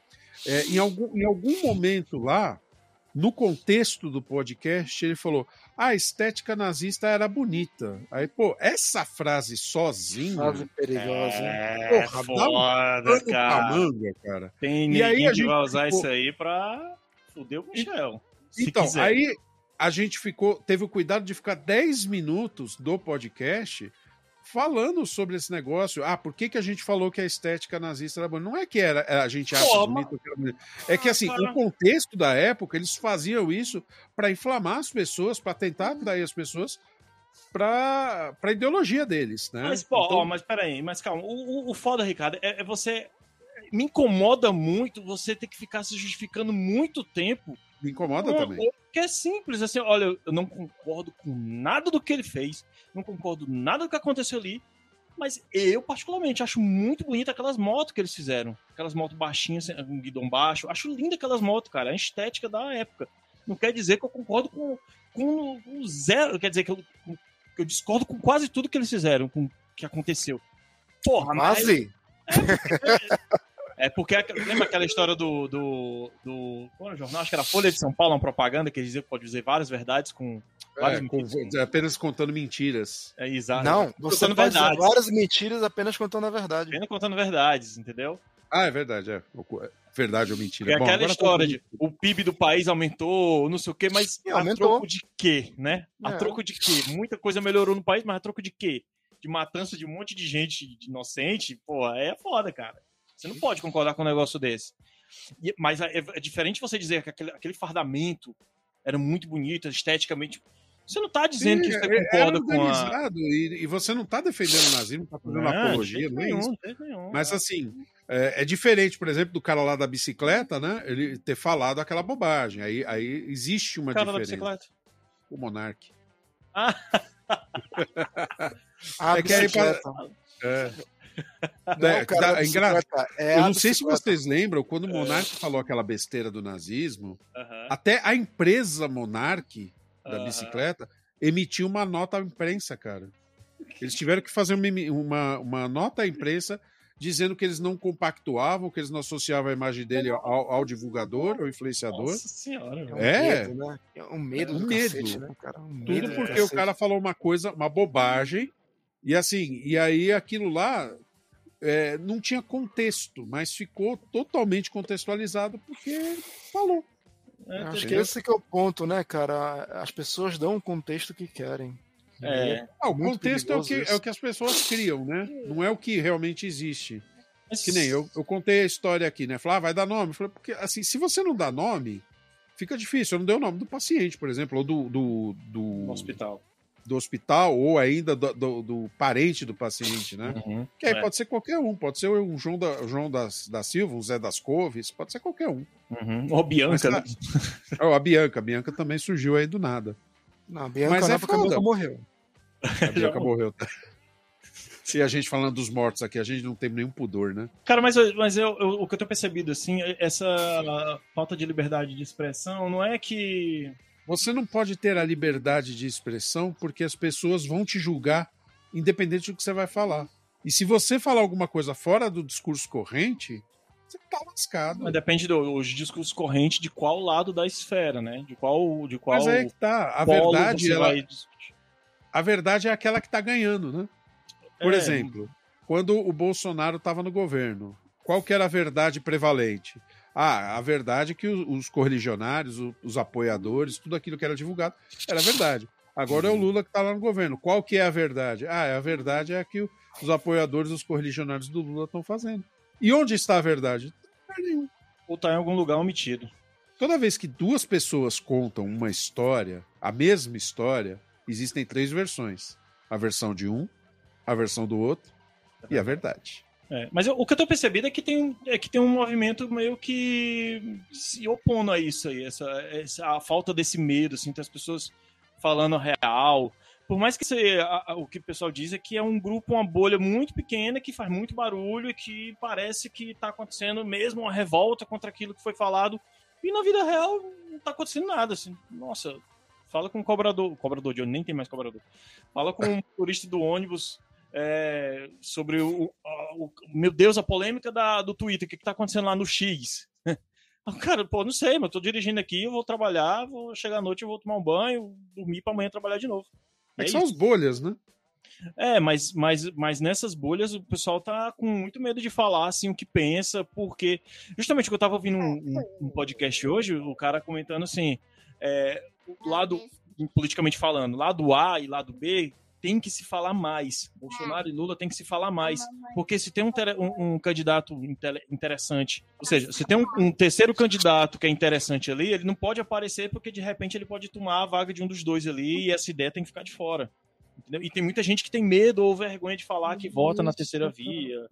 é, em, algum, em algum momento lá, no contexto do podcast, ele falou: "Ah, a estética nazista era bonita. Aí, pô, essa frase sozinha. Frase perigosa. É Porra, um foda, pra cara. manga, cara. Tem E aí ninguém a que gente vai usar ficou- isso aí pra fuder o Michel. Então, quiser. aí a gente ficou, teve o cuidado de ficar 10 minutos do podcast falando sobre esse negócio. Ah, por que, que a gente falou que a estética nazista era boa? Não é que era, a gente acha Pô, bonito, que era bonito. É que assim, cara. o contexto da época, eles faziam isso para inflamar as pessoas, para tentar atrair as pessoas para a ideologia deles, né? Mas, pô, Então, ó, mas peraí, mas calma. O, o, o foda, Ricardo, é, é você. Me incomoda muito você ter que ficar se justificando muito tempo. Me incomoda Uma- também. Que é simples, assim, olha, eu não concordo com nada do que ele fez, não concordo nada do que aconteceu ali, mas eu, particularmente, acho muito bonita aquelas motos que eles fizeram. Aquelas motos baixinhas, com guidão baixo. Acho linda aquelas motos, cara. A estética da época. Não quer dizer que eu concordo com, com, com zero. Quer dizer que eu, que eu discordo com quase tudo que eles fizeram, com o que aconteceu. Porra, mas Quase. é porque aqu- lembra aquela história do. do, do qual era o jornal? Acho que era a Folha de São Paulo, uma propaganda que eles diziam que pode dizer várias verdades com. Várias É, com- mentiras. apenas contando mentiras. É, exato. Não, você Contando pode dizer verdades. várias mentiras apenas contando a verdade. Apenas contando verdades, entendeu? Ah, é verdade, é. Verdade ou mentira. Porque é Bom, aquela agora história de o PIB do país aumentou, não sei o quê, mas Sim, a aumentou. troco de quê, né? A É. troco de quê? Muita coisa melhorou no país, mas a troco de quê? De matança de um monte de gente inocente, pô, é foda, cara. Você não pode concordar com um negócio desse. E- mas é, é diferente você dizer que aquele, aquele fardamento era muito bonito, esteticamente. Você não tá dizendo que Sim, você é- concorda é com a. organizado, e, e você não está defendendo o nazismo, não está fazendo Não, apologia, não é nenhum, isso. nenhum. Mas assim, é, é diferente, por exemplo, do cara lá da bicicleta, né? Ele ter falado aquela bobagem. Aí, aí existe uma o cara da diferença. bicicleta. O Monark. A É que aí bicicleta. É. Não É, o cara da é é Eu não sei se vocês lembram, quando o Monark falou aquela besteira do nazismo, Aham, até a empresa Monark da aham. bicicleta emitiu uma nota à imprensa, cara. Eles tiveram que fazer uma, uma, uma nota à imprensa dizendo que eles não compactuavam, que eles não associavam a imagem dele ao, ao divulgador, ao influenciador. Nossa senhora, um É. medo, né? É um medo Um do medo. cacete, né? Um Tudo medo porque o cara falou uma coisa, uma bobagem, e assim, e aí aquilo lá é, não tinha contexto, mas ficou totalmente contextualizado porque falou. É, Acho que esse que é o ponto, né, cara? As pessoas dão o contexto que querem. é, Ah, o Muito contexto é o, que, é o que as pessoas criam, né? Não é o que realmente existe. mas- Que nem eu, eu contei a história aqui, né? Falar, ah, vai dar nome. Falei, porque assim, se você não dá nome, fica difícil. Eu não dei o nome do paciente, por exemplo, ou do. do, do- hospital. Do hospital ou ainda do, do, do parente do paciente, né? Uhum. Que aí É. pode ser qualquer um, pode ser um João da, João das, da Silva, um Zé das Couves, pode ser qualquer um. Uhum. Ou Bianca, Mas né? Oh, a Bianca, a Bianca também surgiu aí do nada. Não, a Bianca Mas é a Bianca morreu. A Bianca morreu. Se a gente falando dos mortos aqui, a gente não tem nenhum pudor, né? Cara, mas, mas eu, eu- o que eu tenho percebido, assim, essa falta de liberdade de expressão não é que. Você não pode ter a liberdade de expressão porque as pessoas vão te julgar independente do que você vai falar. E se você falar alguma coisa fora do discurso corrente, você tá lascado. Mas depende do os discursos correntes de qual lado da esfera, né? De qual. De qual Mas aí que tá. A verdade, ela, vai a verdade é aquela que tá ganhando, né? Por É, exemplo, quando o Bolsonaro estava no governo, qual que era a verdade prevalente? Ah, a verdade é que o- os correligionários, o- os apoiadores, tudo aquilo que era divulgado era verdade. Agora é o Lula que está lá no governo. Qual que é a verdade? Ah, a verdade é a que os apoiadores, os correligionários do Lula estão fazendo. E onde está a verdade? Não tem lugar nenhum. Ou tá em algum lugar omitido. Toda vez que duas pessoas contam uma história, a mesma história, existem três versões: a versão de um, a versão do outro e a verdade. É, mas eu- o que eu tô percebendo é que tem, um- é que tem um movimento meio que se opondo a isso aí, essa, essa a falta desse medo, assim, das pessoas falando a real. Por mais que a- a- o que o pessoal diz é que é um grupo, uma bolha muito pequena que faz muito barulho e que parece que tá acontecendo mesmo uma revolta contra aquilo que foi falado. E na vida real não tá acontecendo nada, assim. Nossa, fala com o cobrador, cobrador de ônibus, nem tem mais cobrador. Fala com o turista do ônibus é, sobre o, o- Meu Deus, a polêmica da, do Twitter, o que, que tá acontecendo lá no X? Ah, Cara, pô, não sei, mas eu tô dirigindo aqui, eu vou trabalhar, vou chegar à noite, eu vou tomar um banho, dormir pra amanhã trabalhar de novo. É É que são as bolhas, né? É, mas, mas, mas nessas bolhas o pessoal tá com muito medo de falar assim o que pensa, porque justamente que eu tava ouvindo um, um- um podcast hoje, o cara comentando assim, é, o lado, politicamente falando, lado A e lado B tem que se falar mais. Bolsonaro e Lula tem que se falar mais. Porque se tem um, um- um candidato interessante, ou seja, se tem um, um terceiro candidato que é interessante ali, ele não pode aparecer porque de repente ele pode tomar a vaga de um dos dois ali e essa ideia tem que ficar de fora. Entendeu? E tem muita gente que tem medo ou vergonha de falar que vota na terceira via,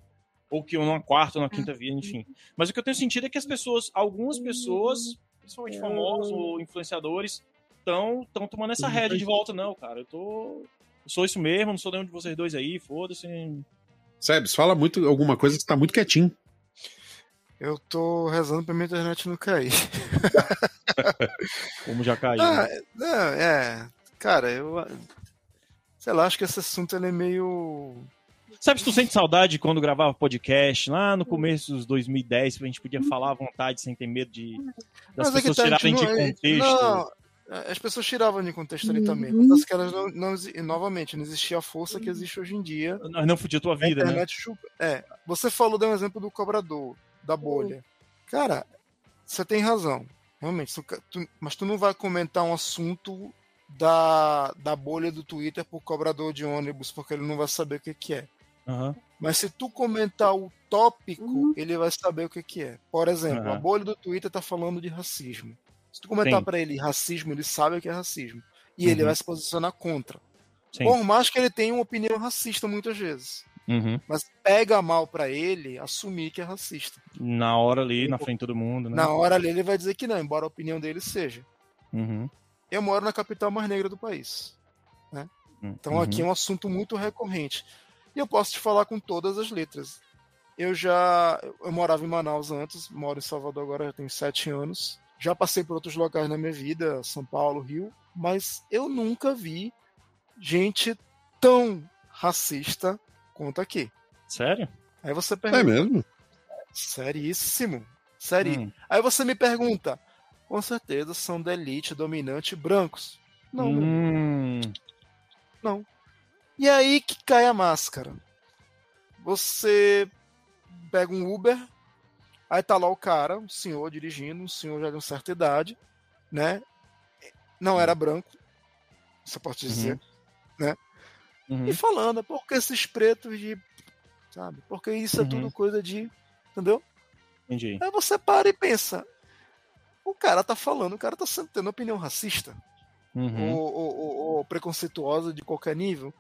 ou que numa quarta ou na quinta via, enfim. Mas o que eu tenho sentido é que as pessoas, algumas pessoas, principalmente famosos ou influenciadores, estão tomando essa rédea de volta. Não, cara, eu tô. Sou isso mesmo, não sou nenhum de vocês dois aí, foda-se. Sebes, fala muito alguma coisa que tá muito quietinho. Eu tô rezando pra minha internet não cair. Como já caiu. Ah, né? não, é. Cara, eu. Sei lá, acho que esse assunto ele é meio. Sabe se tu sente saudade quando gravava podcast, lá no começo dos 2010, que a gente podia falar à vontade sem ter medo de das Mas é pessoas tá, a tirarem de não- contexto. Não, as pessoas tiravam de contexto ali também. Mas que elas não, não, novamente, não existia a força que existe hoje em dia. Nós não fudia a tua A vida, né? internet chupa. É, você falou, deu um exemplo do cobrador, da bolha. Cara, você tem razão. Realmente, tu- mas tu não vai comentar um assunto da, da bolha do Twitter pro cobrador de ônibus, porque ele não vai saber o que, que é. Aham. Mas se tu comentar o tópico, ele vai saber o que, que é. Por exemplo, Aham. a bolha do Twitter tá falando de racismo. Se tu comentar pra ele racismo, ele sabe o que é racismo. E ele Uhum. vai se posicionar contra. Sim. Por mais que ele tenha uma opinião racista muitas vezes. Uhum. Mas pega mal pra ele assumir que é racista. Na hora ali, na frente de todo mundo, né? Na hora ali ele vai dizer que não, embora a opinião dele seja. Uhum. Eu moro na capital mais negra do país. Então Uhum. aqui é um assunto muito recorrente. E eu posso te falar com todas as letras. Eu já. Eu morava em Manaus antes, moro em Salvador agora já tenho sete anos. Já passei por outros locais na minha vida, São Paulo, Rio, mas eu nunca vi gente tão racista quanto aqui. Sério? Aí você É pergunta. mesmo? Seríssimo. Sério. Hum. Aí você me pergunta, com certeza são da elite dominante brancos. Não, Hum. Não. E aí que cai a máscara. Você pega um Uber, aí tá lá o cara, um senhor dirigindo, um senhor já de uma certa idade, né? Não era branco, você pode dizer, Uhum. e falando, porque esses pretos de. Sabe? Porque isso é Uhum. tudo coisa de. Entendeu? Entendi. Aí você para e pensa. O cara tá falando, o cara tá sendo- tendo opinião racista. Uhum. ou, ou- ou- ou preconceituosa de qualquer nível.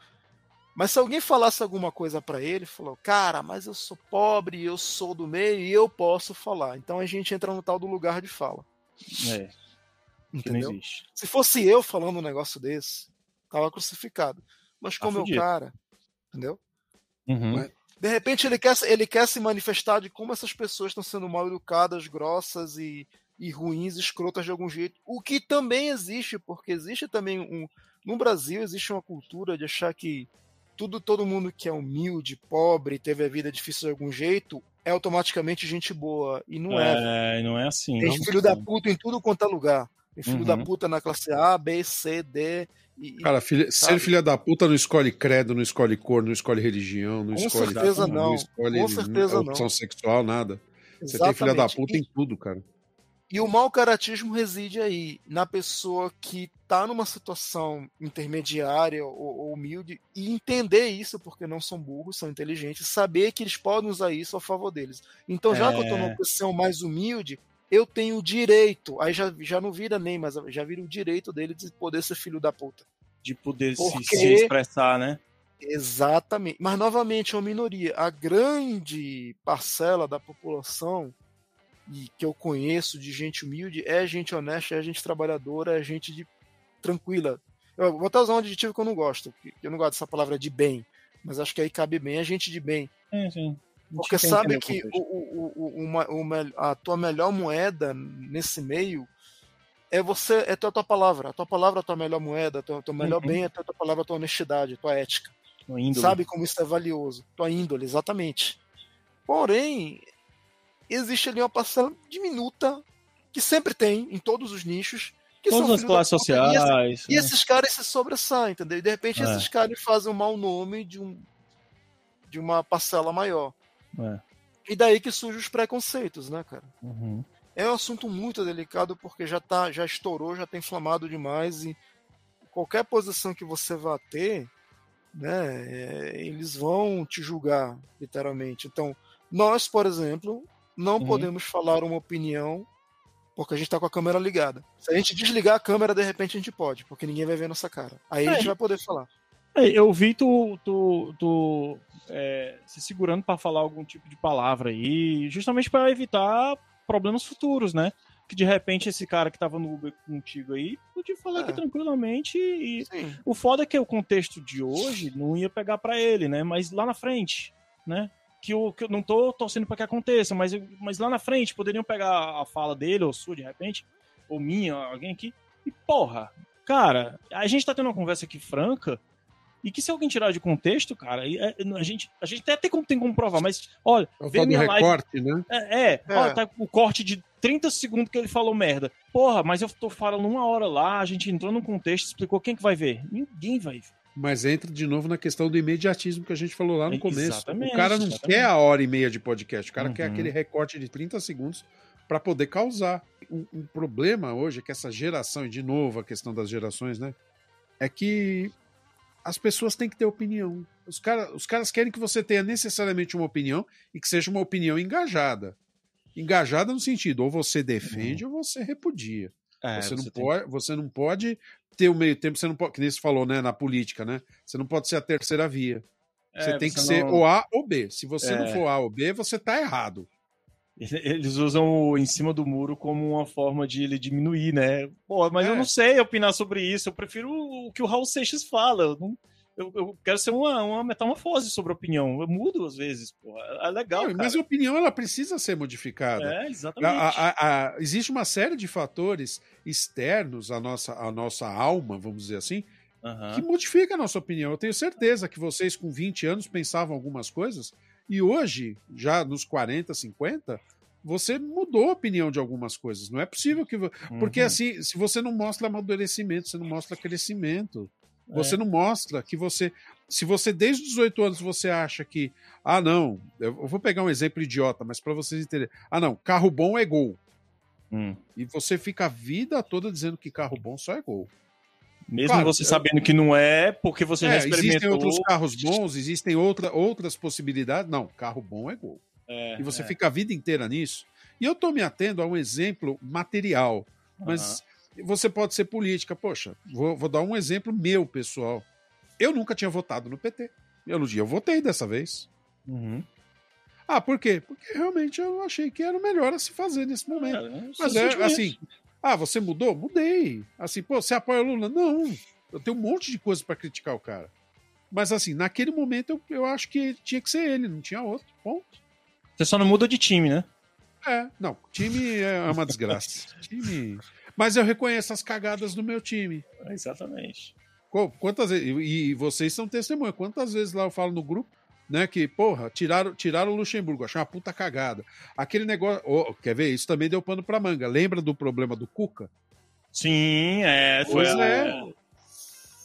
Mas se alguém falasse alguma coisa pra ele, falou, cara, mas eu sou pobre, eu sou do meio e eu posso falar. Então a gente entra no tal do lugar de fala. É, Entendeu? existe. Se fosse eu falando um negócio desse, tava crucificado. Mas Tá como é o cara, entendeu? Uhum. Mas- De repente ele quer, ele quer se manifestar de como essas pessoas estão sendo mal educadas, grossas e, e ruins, escrotas de algum jeito. O que também existe, porque existe também um. No Brasil existe uma cultura de achar que tudo, todo mundo que é humilde, pobre, teve a vida difícil de algum jeito, é automaticamente gente boa. E não é. É, não é assim. Tem não. filho da puta em tudo quanto é lugar. Tem filho Uhum. da puta na classe A, B, C, D. E, Cara, filha- ser filha da puta não escolhe credo, não escolhe cor, não escolhe religião, não Com escolhe. certeza não. escolhe Com certeza não. opção sexual, nada. Você tem filha da Exatamente. puta em tudo, cara. E o mau caratismo reside aí, na pessoa que tá numa situação intermediária ou, ou humilde e entender isso, porque não são burros, são inteligentes, saber que eles podem usar isso a favor deles. Então, já que eu tô É. numa posição mais humilde, eu tenho o direito, aí já, já não vira nem, mas já vira o direito dele de poder ser filho da puta. De poder se, Porque- se expressar, né? Exatamente. Mas novamente é uma minoria. A grande parcela da população e que eu conheço de gente humilde é gente honesta, é gente trabalhadora, é gente de tranquila. Eu vou até usar um adjetivo que eu não gosto, eu não gosto dessa palavra de bem, mas acho que aí cabe bem, é gente de bem. É, sim. Porque sabe que o o, o, uma- mel- a tua melhor moeda nesse meio é você, é a tua, tua palavra. A tua palavra é a tua melhor moeda, o teu, teu melhor Uhum. bem é a tua, tua palavra, a tua honestidade, a tua ética Uma sabe como isso é valioso. Tua índole, exatamente. Porém, existe ali uma parcela diminuta que sempre tem em todos os nichos. Que Todas são as classes puta, e esses- sociais. E, né? esses caras se sobressaem, entendeu? E de repente É. esses caras fazem um mau nome de, um, de uma parcela maior. É. E daí que surgem os preconceitos, né, cara? Uhum. É um assunto muito delicado porque já tá, já estourou, já tá inflamado demais e qualquer posição que você vá ter, né, é, eles vão te julgar, literalmente. Então, nós, por exemplo, não Uhum. podemos falar uma opinião porque a gente tá com a câmera ligada. Se a gente desligar a câmera, de repente a gente pode, porque ninguém vai ver nossa cara. Aí a É. gente vai poder falar. É, eu vi tu, tu, tu é, se segurando pra falar algum tipo de palavra aí, justamente pra evitar problemas futuros, né? Que de repente esse cara que tava no Uber contigo aí podia falar É. aqui tranquilamente e Sim. o foda é que o contexto de hoje não ia pegar pra ele, né? Mas lá na frente, né? Que eu, que eu não tô torcendo pra que aconteça, mas, eu- mas lá na frente poderiam pegar a fala dele, ou sua de repente, ou minha, alguém aqui, e porra, cara, a gente tá tendo uma conversa aqui franca, e que se alguém tirar de contexto, cara, aí, é, a gente, a gente até tem como, tem como provar, mas olha, É o vê minha live. recorte, né? É, é, É. olha, tá o corte de 30 segundos que ele falou merda. Porra, mas eu tô falando uma hora lá, a gente entrou num contexto, explicou quem que vai ver. Ninguém vai ver. Mas entra de novo na questão do imediatismo que a gente falou lá no começo. exatamente, o cara não exatamente. quer a hora e meia de podcast, o cara Uhum. quer aquele recorte de 30 segundos para poder causar. Um, um problema hoje é que essa geração, e de novo a questão das gerações, né? É que as pessoas têm que ter opinião. Os, cara, os caras querem que você tenha necessariamente uma opinião e que seja uma opinião engajada. Engajada no sentido, ou você defende ou você repudia. É, você, não pode, você não pode ter o meio tempo, você não pode, que nem você falou, né, na política, né? Você não pode ser a terceira via. Você É, tem que você ser não- ou A ou B. Se você não É. for A ou B, você tá errado. Eles usam o em cima do muro como uma forma de ele diminuir, né? Pô, mas É. eu não sei opinar sobre isso. Eu prefiro o que o Raul Seixas fala. Eu, não- eu- eu quero ser uma, uma metamorfose sobre a opinião. Eu mudo às vezes, pô. É legal, Não, mas a opinião ela precisa ser modificada. É, exatamente. a- a- a- existe uma série de fatores externos à nossa, à nossa alma, vamos dizer assim, Aham. que modifica a nossa opinião. Eu tenho certeza que vocês com 20 anos pensavam algumas coisas e hoje, já nos 40, 50, você mudou a opinião de algumas coisas. Não é possível que. Porque Uhum. assim, se você não mostra amadurecimento, você não mostra crescimento. É. Você não mostra que você. Se você, desde os 18 anos, você acha que. Ah, não. Eu eu vou pegar um exemplo idiota, mas para vocês entenderem. Ah, não. Carro bom é gol. Hum. E você fica a vida toda dizendo que carro bom só é gol. Mesmo Claro, você eu- sabendo que não é, porque você já É, experimentou. existem outros carros bons, existem outra, outras possibilidades. Não, carro bom é gol. É, E você é. fica a vida inteira nisso. E eu tô me atendo a um exemplo material. Mas você pode ser política. Poxa, vou, vou dar um exemplo meu, pessoal. Eu nunca tinha votado no PT. Eu, no dia eu votei dessa vez. Uhum. Ah, por quê? Porque realmente eu achei que era o melhor a se fazer nesse momento. É, né? Mas é sentimentos. assim. Ah, você mudou? Mudei. Assim, pô, você apoia o Lula? Não. Eu tenho um monte de coisa pra criticar o cara. Mas assim, naquele momento eu, eu acho que tinha que ser ele, não tinha outro. Ponto. Você só não muda de time, né? É, não, time é uma desgraça. time. Mas eu reconheço as cagadas do meu time. Exatamente. Qu- Quantas vezes, e vocês são testemunha, quantas vezes lá eu falo no grupo, né, que, porra, tiraram, tiraram o Luxemburgo, achei uma puta cagada. Aquele negócio, Ô, quer ver, isso também deu pano pra manga. Lembra do problema do Cuca? Sim, é. Foi Pois a- é.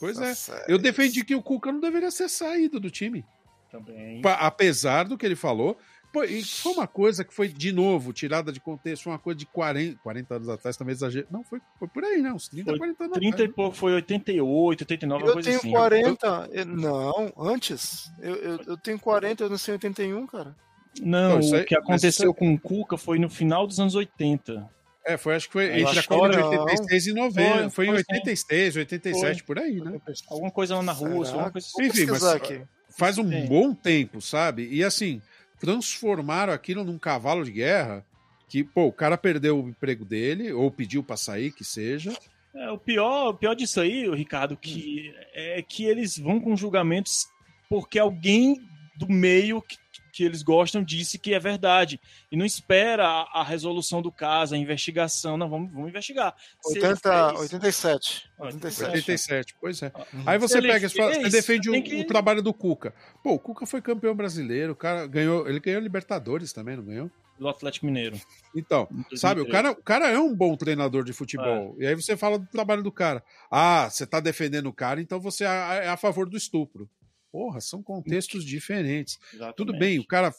Pois é. Nossa, Eu defendi que o Cuca não deveria ser saído do time. Também. Apesar do que ele falou. Pô, e foi uma coisa que foi, de novo, tirada de contexto, foi uma coisa de 40, 40 anos atrás, também exagero. Não, foi, foi por aí, né? Uns 30, Foi 40 anos 30 e atrás. pouco, foi 88, 89, uma Eu coisa tenho assim. 40. eu- Não, antes. Eu, eu, eu tenho 40, eu nasci em 81, cara. Não, Não, isso aí- o que aconteceu com o Cuca foi no final dos anos 80. É, foi, acho que foi Eu entre a Copa de que não. 86 e 90. Foi, Foi, em foi sim. 86, 87, por aí, né? Alguma coisa lá na Rússia, Será? alguma coisa assim. Enfim, mas- aqui. Faz um Sim. bom tempo, sabe? E assim, transformaram aquilo num cavalo de guerra que, pô, o cara perdeu o emprego dele, ou pediu pra sair, que seja. É, o pior, o pior disso aí, Ricardo, que é que eles vão com julgamentos porque alguém do meio que, que eles gostam disse que é verdade e não espera a, a resolução do caso, a investigação, não vamos, vamos investigar. Se ele 80, fez- 87. Ah, 87. 87, pois é. Uhum. Aí você ele pega e fala, você fez, defende o, que- o trabalho do Cuca. Pô, o Cuca foi campeão brasileiro, o cara ganhou, ele ganhou Libertadores também, não ganhou? do Atlético Mineiro. Então, sabe, o 2013. cara, o cara é um bom treinador de futebol. E aí você fala do trabalho do cara. Ah, você tá defendendo o cara, então você é é a favor do estupro. Porra, são contextos diferentes. Exatamente. Tudo bem, o cara,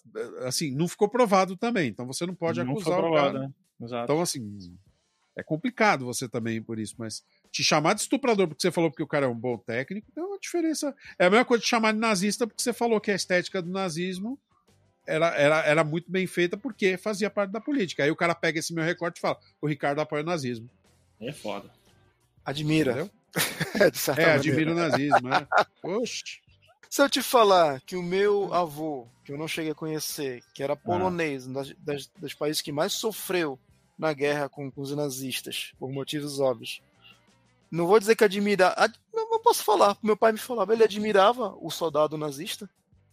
assim, não ficou provado também, então você não pode Não acusar foi o provado, cara. né? Exato. Então, assim, é complicado você também por isso, mas te chamar de estuprador porque você falou que o cara é um bom técnico, é uma diferença. É a mesma coisa de chamar de nazista porque você falou que a estética do nazismo era, era, era muito bem feita porque fazia parte da política. Aí o cara pega esse meu recorte e fala: o Ricardo apoia o nazismo. É foda. Admira. Entendeu? de certa É, maneira. admira o nazismo, né? Oxe. Se eu te falar que o meu avô, que eu não cheguei a conhecer, que era polonês, um das, dos países que mais sofreu na guerra com, com os nazistas, por motivos óbvios. Não vou dizer que admira. ad- Não, não posso falar. Meu pai me falava, ele admirava o soldado nazista.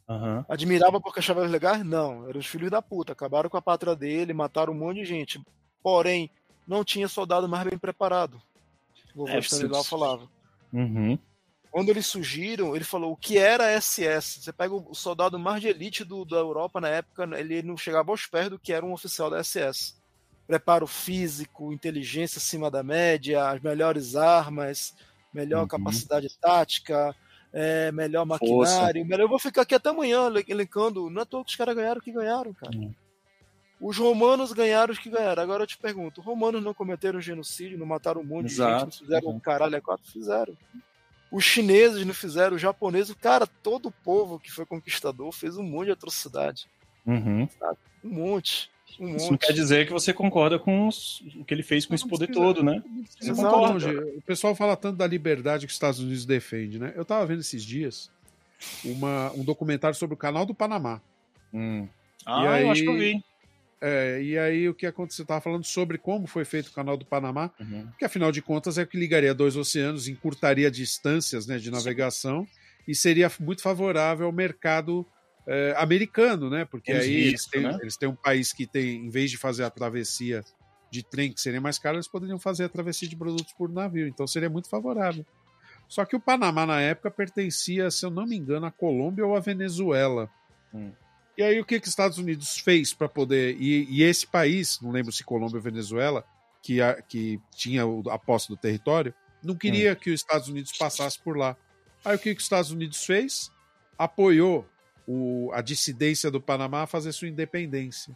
Aham. Admirava porque achava legais? Não, eram os filhos da puta. Acabaram com a pátria dele, mataram um monte de gente. Porém, não tinha soldado mais bem preparado. O vovô É, Stanislau se- falava. Uhum. Quando eles surgiram, ele falou o que era SS. Você pega o soldado mais de elite do, da Europa na época, ele não chegava aos pés do que era um oficial da SS. Preparo físico, inteligência acima da média, as melhores armas, melhor Uhum. capacidade tática, é, melhor maquinário. Melhor... Eu vou ficar aqui até amanhã ele- elencando. Não é que os caras ganharam o que ganharam, cara. Uhum. Os romanos ganharam os que ganharam. Agora eu te pergunto: os romanos não cometeram genocídio, não mataram um monte de Exato. gente, não fizeram Uhum. o caralho a quatro? Fizeram. Os chineses não fizeram, os japoneses, cara, todo o povo que foi conquistador fez um monte de atrocidade. Uhum. Um monte. Um Isso não monte. quer dizer que você concorda com os- o que ele fez com esse poder todo, né? Você Exato. concorda? O pessoal fala tanto da liberdade que os Estados Unidos defende, né? Eu tava vendo esses dias uma, um documentário sobre o canal do Panamá. Hum. Ah, aí- eu acho que eu vi. É, e aí o que aconteceu? Eu tava falando sobre como foi feito o canal do Panamá, Uhum. que afinal de contas é o que ligaria dois oceanos, encurtaria distâncias né, de navegação e seria muito favorável ao mercado é, americano, né? Porque aí eles têm, né? eles têm um país que tem, em vez de fazer a travessia de trem, que seria mais caro, eles poderiam fazer a travessia de produtos por navio. Então seria muito favorável. Só que o Panamá, na época, pertencia, se eu não me engano, à Colômbia ou à Venezuela. Hum. E aí, o que, que os Estados Unidos fez para poder. E, e esse país, não lembro se Colômbia ou Venezuela, que, a- que tinha a posse do território, não queria que os Estados Unidos passasse por lá. Aí, o que, que os Estados Unidos fez? Apoiou o- a dissidência do Panamá a fazer sua independência.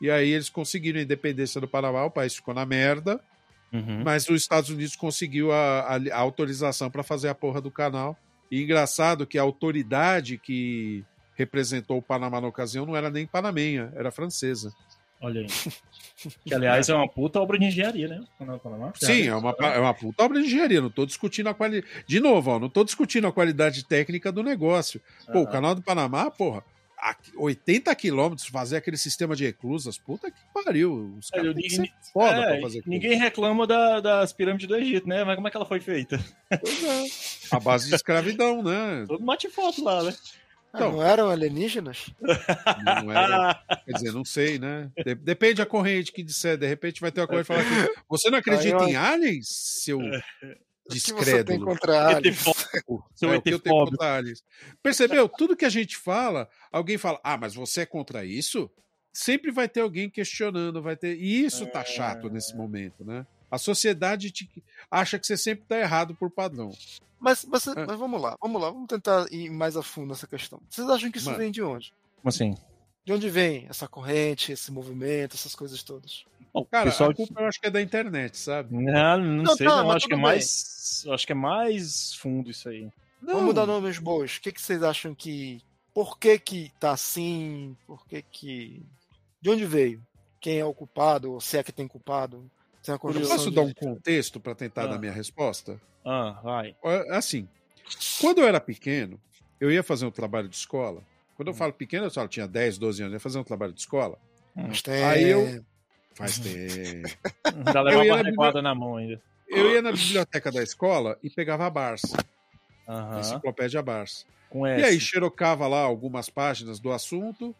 E aí, eles conseguiram a independência do Panamá, o país ficou na merda, Uhum. mas os Estados Unidos conseguiu a, a- a autorização para fazer a porra do canal. E engraçado que a autoridade que representou o Panamá na ocasião não era nem panamenha, era francesa. Olha aí. Que, aliás, é uma puta obra de engenharia, né? Sim, é uma, é uma puta obra de engenharia. Não estou discutindo a qualidade. De novo, ó, não estou discutindo a qualidade técnica do negócio. Pô, o canal do Panamá, porra, 80 quilômetros fazer aquele sistema de reclusas, puta que pariu. Os caras ninguém, foda é, pra fazer Ninguém reclama da, das pirâmides do Egito, né? Mas como é que ela foi feita? Pois é. A base de escravidão, né? Todo mate foto lá, né? Então, não eram alienígenas? Não era. Quer dizer, não sei, né? Depende da corrente que disser. De repente vai ter uma corrente falar que você não acredita em aliens, seu descrédulo? contra aliens? Seu é, o que eu tenho contra aliens. Percebeu? Tudo que a gente fala, alguém fala, ah, mas você é contra isso? Sempre vai ter alguém questionando, vai ter. E isso tá chato nesse momento, né? A sociedade te... acha que você sempre tá errado por padrão. Mas, mas, é. mas, vamos lá, vamos lá, vamos tentar ir mais a fundo nessa questão. Vocês acham que isso Mano. vem de onde? Como assim? De onde vem essa corrente, esse movimento, essas coisas todas? Bom, cara, pessoal... a culpa eu acho que é da internet, sabe? Não, não, não sei, tá, não, acho que é mais. Acho que é mais fundo isso aí. Não. Vamos dar nomes bons. O que, que vocês acham que. Por que que tá assim? Por que que. De onde veio? Quem é o culpado? Ou se é que tem culpado? Eu posso dar um contexto para tentar ah. dar minha resposta? Ah, vai. Assim, quando eu era pequeno, eu ia fazer um trabalho de escola. Quando eu hum. falo pequeno, eu falo, tinha 10, 12 anos, eu ia fazer um trabalho de escola. Hum. Aí eu. Faz tempo. Uma na, na mão ainda. Eu ia na biblioteca da escola e pegava a Barça. Uhum. A enciclopédia Barça. Com e aí xerocava lá algumas páginas do assunto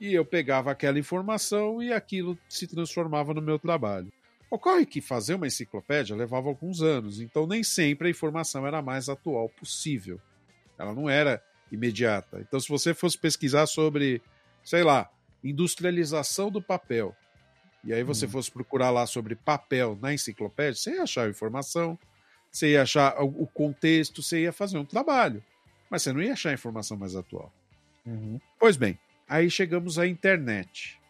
e eu pegava aquela informação e aquilo se transformava no meu trabalho. Ocorre que fazer uma enciclopédia levava alguns anos, então nem sempre a informação era a mais atual possível. Ela não era imediata. Então, se você fosse pesquisar sobre, sei lá, industrialização do papel, e aí você hum. fosse procurar lá sobre papel na enciclopédia, você ia achar a informação, você ia achar o contexto, você ia fazer um trabalho. Mas você não ia achar a informação mais atual. Uhum. Pois bem, aí chegamos à internet.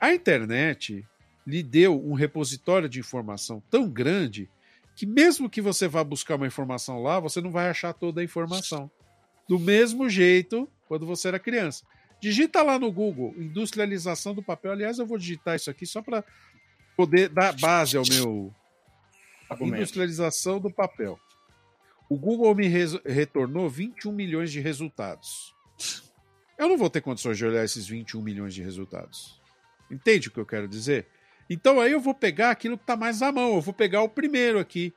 A internet lhe deu um repositório de informação tão grande que mesmo que você vá buscar uma informação lá, você não vai achar toda a informação. Do mesmo jeito quando você era criança. Digita lá no Google industrialização do papel. Aliás, eu vou digitar isso aqui só para poder dar base ao meu industrialização do papel. O Google me retornou 21 milhões de resultados. Eu não vou ter condições de olhar esses 21 milhões de resultados. Entende o que eu quero dizer? Então aí eu vou pegar aquilo que está mais à mão, eu vou pegar o primeiro aqui.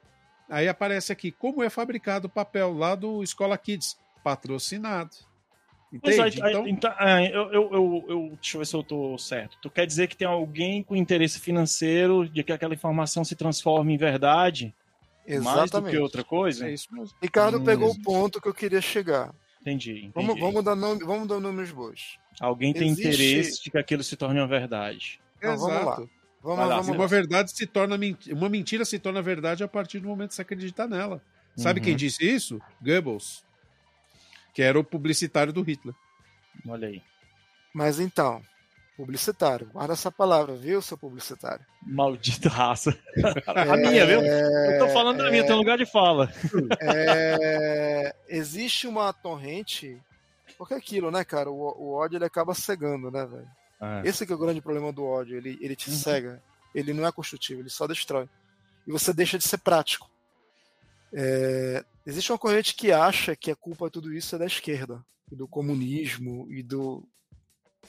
Aí aparece aqui como é fabricado o papel lá do Escola Kids, patrocinado. Entende? então... então é, eu, eu, eu, eu, deixa eu ver se eu estou certo. Tu quer dizer que tem alguém com interesse financeiro de que aquela informação se transforme em verdade? Exatamente. Mais do que outra coisa? É isso mesmo. Ricardo hum, pegou o ponto que eu queria chegar. Entendi. entendi. Vamos, vamos, dar nome, vamos dar nomes bons. Alguém tem Existe... interesse de que aquilo se torne uma verdade. Não, vamos lá. Vamos, lá, vamos uma verdade se torna mentira, uma mentira se torna verdade a partir do momento que você acredita nela. Sabe uhum. quem disse isso? Goebbels, que era o publicitário do Hitler. Olha aí. Mas então, publicitário, guarda essa palavra, viu, seu publicitário? Maldita raça. a minha, viu? Eu tô falando da minha, é... tem lugar de fala. É... Existe uma torrente, porque é aquilo, né, cara? O, o ódio ele acaba cegando, né, velho? É. Esse é o grande problema do ódio. Ele, ele te uhum. cega. Ele não é construtivo, ele só destrói. E você deixa de ser prático. É, existe uma corrente que acha que a culpa de tudo isso é da esquerda, e do comunismo e do.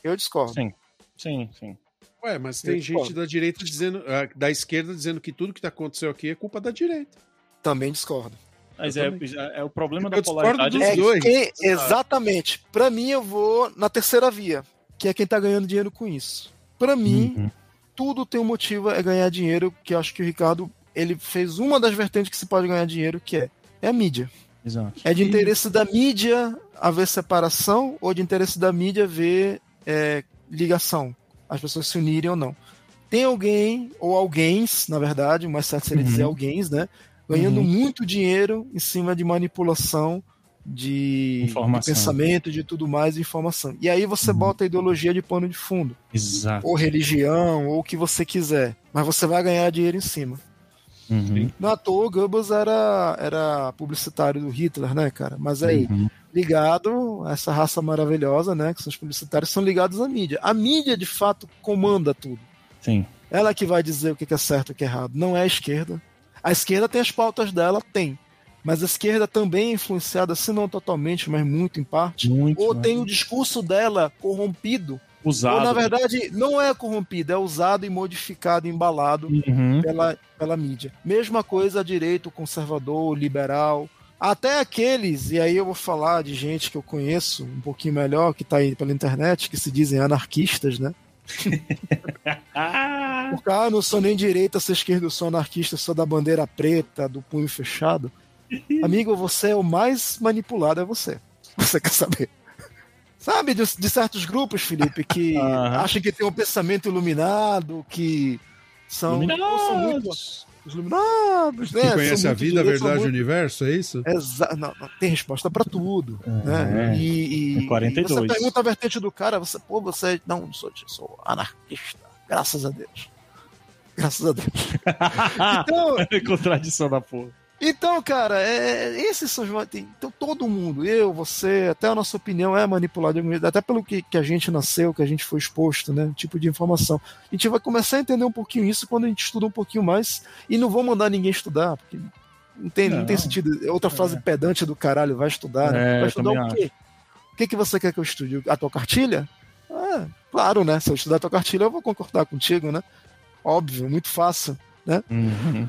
Eu discordo. Sim, sim, sim. Ué, mas tem Eu gente discordo. da direita dizendo, ah, da esquerda dizendo que tudo que está acontecendo aqui é culpa da direita. Também discordo. Mas é, é, é, o problema da polaridade. Dos é dois. Que, exatamente. Para mim, eu vou na terceira via que é quem tá ganhando dinheiro com isso. Para mim, uhum. tudo tem um motivo é ganhar dinheiro, que acho que o Ricardo ele fez uma das vertentes que se pode ganhar dinheiro, que é, é a mídia. Exato. É de interesse da mídia haver separação ou de interesse da mídia ver é, ligação, as pessoas se unirem ou não. Tem alguém, ou alguém, na verdade, mais certo seria uhum. dizer alguém, né? Ganhando uhum. muito dinheiro em cima de manipulação de, de, pensamento, de tudo mais, de informação. E aí você uhum. bota a ideologia de pano de fundo. Exato. Ou religião, ou o que você quiser. Mas você vai ganhar dinheiro em cima. Uhum. Não à toa, o Goebbels era, era publicitário do Hitler, né, cara? Mas aí, Uhum. ligado a essa raça maravilhosa, né? Que são os publicitários, são ligados à mídia. A mídia, de fato, comanda tudo. Sim. Ela que vai dizer o que é certo e o que é errado. Não é a esquerda. A esquerda tem as pautas dela, tem. Mas a esquerda também é influenciada, se não totalmente, mas muito em parte. Muito. Ou né? tem o discurso dela corrompido. usado. Ou, na verdade, não é corrompido, é usado e modificado, embalado Uhum. pela, pela mídia. Mesma coisa a direito, conservador, liberal. Até aqueles, e aí eu vou falar de gente que eu conheço um pouquinho melhor, que tá aí pela internet, que se dizem anarquistas, né? Porque, ah, não sou nem direita, sou esquerda, eu sou anarquista, sou da bandeira preta, do punho fechado. Amigo, você é o mais manipulado, é você. Você quer saber? Sabe de, de certos grupos, Felipe, que acham que tem um pensamento iluminado, que são, são muito Iluminados. os iluminados, né? Que conhece a vida, a verdade, o muito- universo, é isso? Exa- não, não, tem resposta pra tudo. né? É. E, e, É 42. e você pergunta a vertente do cara, você, pô, você. Não, não sou, sou anarquista. Graças a Deus. Graças a Deus. Então, Contradição da porra. Então cara, é, esses são os. Então, todo mundo, eu, você, até a nossa opinião é manipulada, até pelo que, que a gente nasceu, que a gente foi exposto, né? Tipo de informação. A gente vai começar a entender um pouquinho isso quando a gente estuda um pouquinho mais. E não vou mandar ninguém estudar, porque não tem, não. Não. tem sentido. É outra frase pedante do caralho, vai estudar, né? É, vai estudar o quê? O que, que você quer que eu estude? A tua cartilha? Ah, claro, né? Se eu estudar a tua cartilha, eu vou concordar contigo, né? Óbvio, muito fácil. Uhum.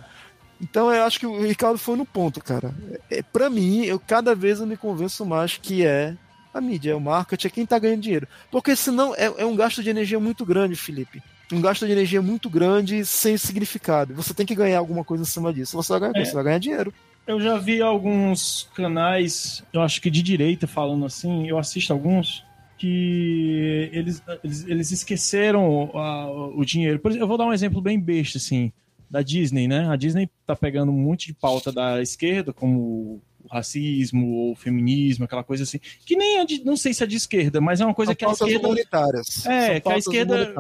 Então eu acho que o Ricardo foi no ponto, cara. É, para mim, eu cada vez eu me convenço mais que é a mídia, é o marketing, é quem tá ganhando dinheiro. Porque senão é, é um gasto de energia muito grande, Felipe. Um gasto de energia muito grande sem significado. Você tem que ganhar alguma coisa em cima disso. Você vai ganhar? É. você vai ganhar dinheiro. Eu já vi alguns canais, eu acho que de direita falando assim, eu assisto alguns, que eles, eles, eles esqueceram ah, o dinheiro. Por exemplo, eu vou dar um exemplo bem besta, assim, da Disney, né? A Disney tá pegando um monte de pauta da esquerda, como o racismo ou o feminismo, aquela coisa assim, que nem é de, não sei se é de esquerda, mas é uma coisa São que a esquerda humanitárias. É, que a esquerda-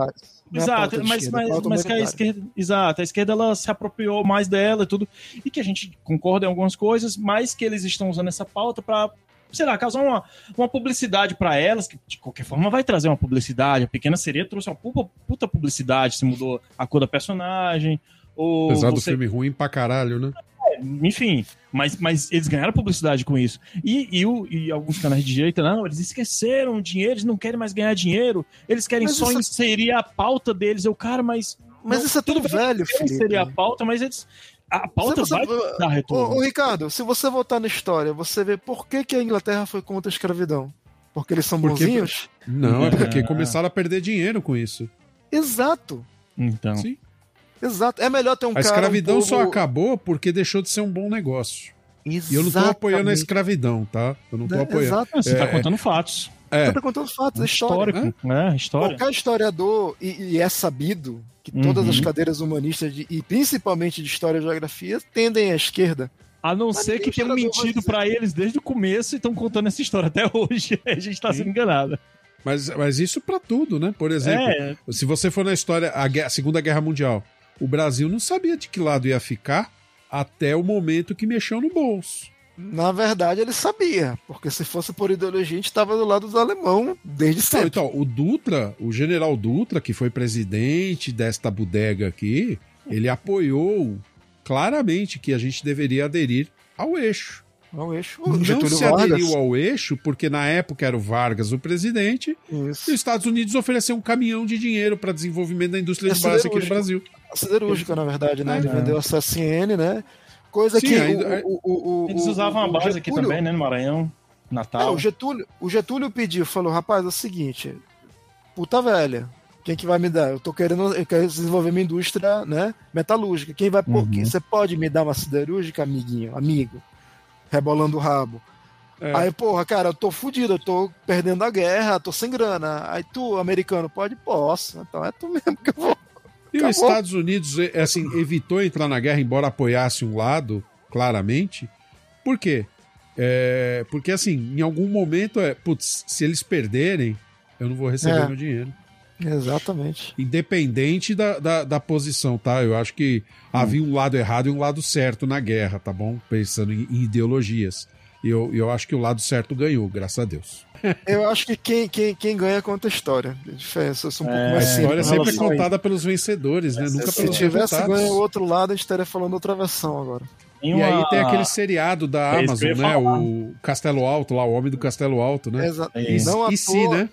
é Exato, mas, esquerda, mas, é pauta mas que a esquerda, exato, a esquerda ela se apropriou mais dela e tudo, e que a gente concorda em algumas coisas, mas que eles estão usando essa pauta para, sei lá, causar uma, uma publicidade para elas, que de qualquer forma vai trazer uma publicidade. A Pequena Sereia trouxe uma puta publicidade, se mudou a cor da personagem, ou Apesar do você- filme ruim pra caralho, né? enfim, mas, mas eles ganharam publicidade com isso. E, e, o- e alguns canais de direita, não, eles esqueceram o dinheiro, eles não querem mais ganhar dinheiro, eles querem Mas só isso- inserir a pauta deles. Eu, cara, mas. Mas não, isso é tudo velho, Felipe. inserir a pauta, mas eles. A pauta você- vai dar Ô, retorno. ô, Ricardo, se você voltar na história, você vê por que, que a Inglaterra foi contra a escravidão? Porque eles são Porque- bonzinhos? Não, é porque Ah. começaram a perder dinheiro com isso. Exato. Então. Sim. Exato. É melhor ter um A cara. escravidão um só povo- acabou porque deixou de ser um bom negócio. E eu não tô Exatamente. apoiando a escravidão, tá? Eu não tô Né? apoiando. Exato. Você tá É. contando fatos. É, Você tá contando fatos, é história. Histórico, né? História. Qualquer historiador, e, e é sabido que todas Uhum. as cadeiras humanistas, de- e principalmente de história e geografia, tendem à esquerda. A não Mas ser que tenham mentido pra eles desde o começo e estão contando essa história até hoje. A gente tá sendo enganado. mas, mas isso pra tudo, né? Por exemplo, É, se você for na história, a, guerra- a Segunda Guerra Mundial, o Brasil não sabia de que lado ia ficar até o momento que mexeu no bolso. Na verdade, ele sabia, porque se fosse por ideologia, a gente estava do lado dos alemão desde Então, sempre. então, o Dutra, o general Dutra, que foi presidente desta bodega aqui, ele apoiou claramente que a gente deveria aderir ao eixo. Ao eixo. O Não se Vargas. aderiu ao eixo porque na época era o Vargas o presidente e Isso. os Estados Unidos ofereceu um caminhão de dinheiro para desenvolvimento da indústria É de base aqui no. Brasil. Siderúrgica, na verdade, né? É. Ele vendeu a CSN, né? Coisa Sim, que. ainda- o, o, o, eles usavam a base aqui Getúlio- também, né? No Maranhão, É, Natal. o, Getúlio, o Getúlio pediu, falou, rapaz, é o seguinte, puta velha, quem que vai me dar? Eu tô querendo, eu quero desenvolver minha indústria, né, metalúrgica. Quem vai, pôr? Uhum. você pode me dar uma siderúrgica, amiguinho, amigo? Rebolando o rabo. É. Aí, porra, cara, eu tô fudido, eu tô perdendo a guerra, tô sem grana. Aí tu, americano, pode? Posso. Então é tu mesmo que eu vou. E os Acabou. Estados Unidos, é, assim, evitou entrar na guerra, embora apoiasse um lado, claramente. Por quê? É, porque, assim, em algum momento é, putz, se eles perderem, eu não vou receber É. meu dinheiro. Exatamente. Independente da, da, da posição, tá? Eu acho que havia um lado errado e um lado certo na guerra, tá bom? Pensando em, em ideologias. E eu, eu acho que o lado certo ganhou, graças a Deus. Eu acho que quem, quem, quem ganha conta a história. A diferença, eu sou um pouco É, mais A simples história em sempre é a contada pelos vencedores, né? Nunca Se pelos tivesse derrotados. ganho o outro lado, a gente estaria falando outra versão agora. E aí tem aquele seriado da É Amazon, né? falar. O Castelo Alto lá, o Homem do Castelo Alto, né? Exa- É. E, Não à e se, toa- né?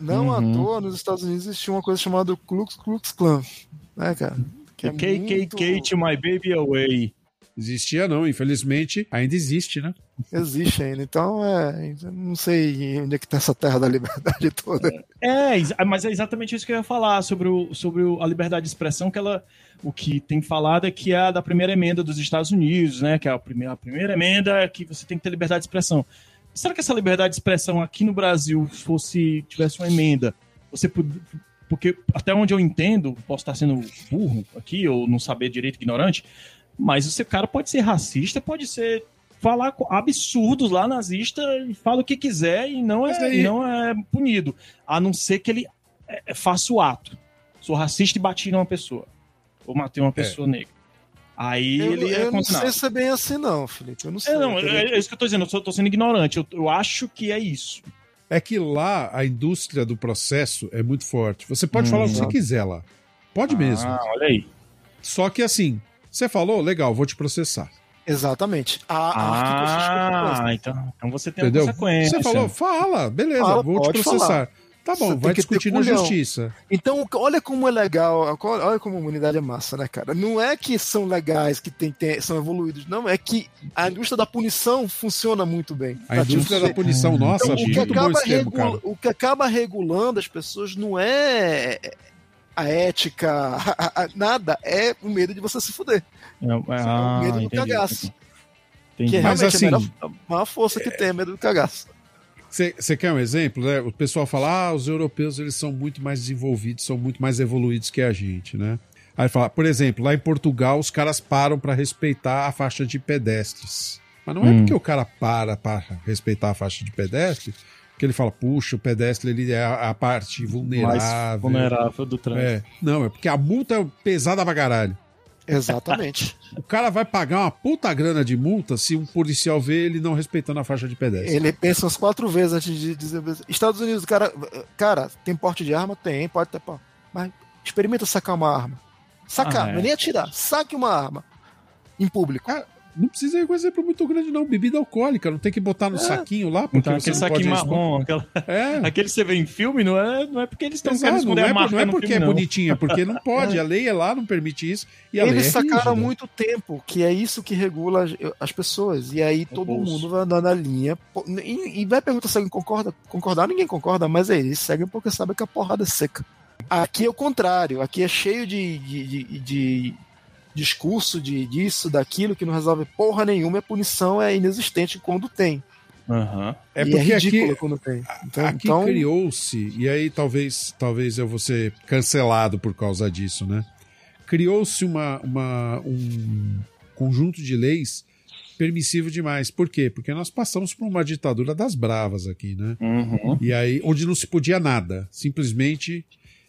Não Uhum. à toa, nos Estados Unidos existia uma coisa chamada Klux Klux Klan. Né, cara? Que é KKK muito- to my baby away. Existia não, infelizmente ainda existe, né? Existe ainda. Então, é. Não sei onde é que tá essa terra da liberdade toda. É, exa- mas é exatamente isso que eu ia falar sobre, o, sobre o- a liberdade de expressão, que ela. O que tem falado é que é a da primeira emenda dos Estados Unidos, né? Que é a primeira, a primeira emenda é que você tem que ter liberdade de expressão. Será que essa liberdade de expressão aqui no Brasil fosse tivesse uma emenda? Você pod- porque até onde eu entendo, posso estar sendo burro aqui ou não saber direito, ignorante, mas esse cara pode ser racista, pode ser falar absurdos lá nazista e fala o que quiser e não é, e não é punido, a não ser que ele é, é, faça o ato. Sou racista e bati numa pessoa ou matei uma pessoa negra. Aí Eu, ele é eu não sei se é bem assim, não, Felipe. Eu não sei. É, não, é, é isso que eu tô dizendo, eu tô sendo ignorante. Eu, eu acho que é isso. É que lá a indústria do processo é muito forte. Você pode Hum, falar o que você exato. quiser lá. Pode mesmo. Ah, olha aí. Só que assim, você falou, legal, vou te processar. Exatamente. Há, há que consequências. Ah, então, então você tem Entendeu? uma consequência. Você falou, fala, beleza, Fala, vou te processar. falar. Tá bom, Você vai ter discutir na culhão. justiça. Então, olha como é legal, olha como a humanidade é massa, né, cara? Não é que são legais, que tem, tem- são evoluídos, não, é que a indústria da punição funciona muito bem. A Tá, indústria tipo, da punição, nossa, Então, o, que acaba termo, regula- o que acaba regulando as pessoas não é a ética, a- a- nada, é o medo de você se fuder. É, é, o ah, medo do entendi, cagaço. entendi. Que é Mas realmente assim, a melhor- a maior força que tem, é medo do cagaço. Você quer um exemplo? Né? O pessoal fala, ah, os europeus eles são muito mais desenvolvidos, são muito mais evoluídos que a gente, né? Aí fala, por exemplo, lá em Portugal os caras param para respeitar a faixa de pedestres. Mas não é Hum. porque o cara para para respeitar a faixa de pedestre que ele fala, puxa, o pedestre ele é a, parte mais vulnerável. vulnerável do trânsito. É. Não, é porque a multa é pesada pra caralho. Exatamente. O cara vai pagar uma puta grana de multa se um policial vê ele não respeitando a faixa de pedestre. Ele pensa umas quatro vezes antes de dizer. Estados Unidos, cara, cara, tem porte de arma? Tem, pode ter. Mas experimenta sacar uma arma. Sacar, Ah, é. não é nem atirar. Saque uma arma. Em público. Não precisa ir com exemplo muito grande, não. Bebida alcoólica, não tem que botar no É. saquinho lá, porque Então, aquele não saquinho marrom, aquela, É. aquele que você vê em filme, não é, não é porque eles estão querendo não esconder é, a por- marca não é porque filme, é não. bonitinha, porque não pode. A lei é lá, não permite isso. E a Eles lei é sacaram rígida. muito tempo que é isso que regula as, as pessoas. E aí todo bolso. mundo vai andar na linha. E, e vai perguntar se alguém concorda. Concordar, ninguém concorda, mas é eles seguem porque sabem que a porrada é seca. Aqui é o contrário. Aqui é cheio de, de, de- de discurso de disso, daquilo, que não resolve porra nenhuma. E a punição é inexistente quando tem. Aham. É e porque é ridículo aqui, quando tem. Então, aqui então criou-se, e aí talvez, talvez eu vou ser cancelado por causa disso, né? Criou-se uma, uma, um conjunto de leis permissivo demais. Por quê? Porque nós passamos por uma ditadura das bravas aqui, né? Uhum. E aí, onde não se podia nada, simplesmente.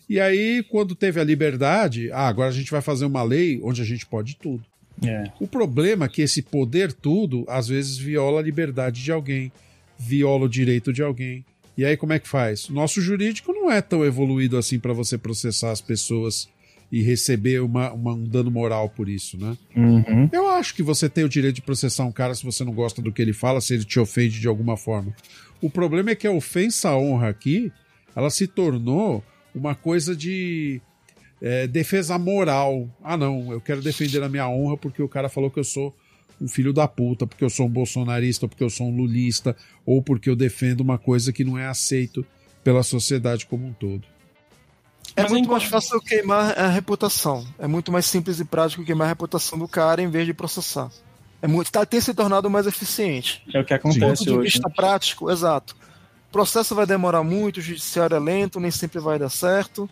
E aí, quando teve a liberdade, ah, agora a gente vai fazer uma lei onde a gente pode tudo. É. O problema é que esse poder tudo, às vezes, viola a liberdade de alguém, viola o direito de alguém. E aí, como é que faz? Nosso jurídico não é tão evoluído assim para você processar as pessoas e receber uma, uma- um dano moral por isso, né? Uhum. Eu acho que você tem o direito de processar um cara se você não gosta do que ele fala, se ele te ofende de alguma forma. O problema é que a ofensa à honra aqui, ela se tornou uma coisa de é, defesa moral. Ah, não, eu quero defender a minha honra porque o cara falou que eu sou um filho da puta, porque eu sou um bolsonarista, porque eu sou um lulista, ou porque eu defendo uma coisa que não é aceito pela sociedade como um todo. É Mas muito mais fácil queimar a reputação. É muito mais simples e prático queimar a reputação do cara em vez de processar. É muito, tá, tem se tornado mais eficiente. É o que Do ponto acontece de hoje. vista né? prático, exato. O processo vai demorar muito, o judiciário é lento, nem sempre vai dar certo.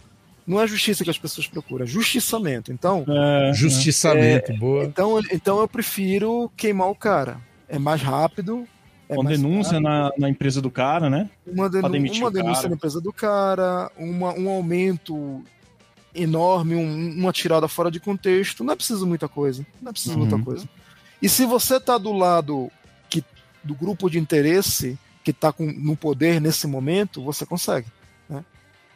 Não é justiça que as pessoas procuram, é justiçamento. Então, É, Justiçamento, boa. então, então eu prefiro queimar o cara. É mais rápido, É Uma mais denúncia na, na empresa do cara, né? uma, denu- uma denúncia cara. na empresa do cara, uma- um aumento enorme, um- uma tirada fora de contexto. Não é preciso muita coisa. Não é preciso Uhum. muita coisa. E se você tá do lado que, do grupo de interesse que tá com, no poder nesse momento, você consegue. Né?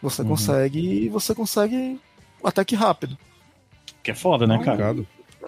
Você Uhum. consegue e você consegue até que rápido. Que é foda, né, cara?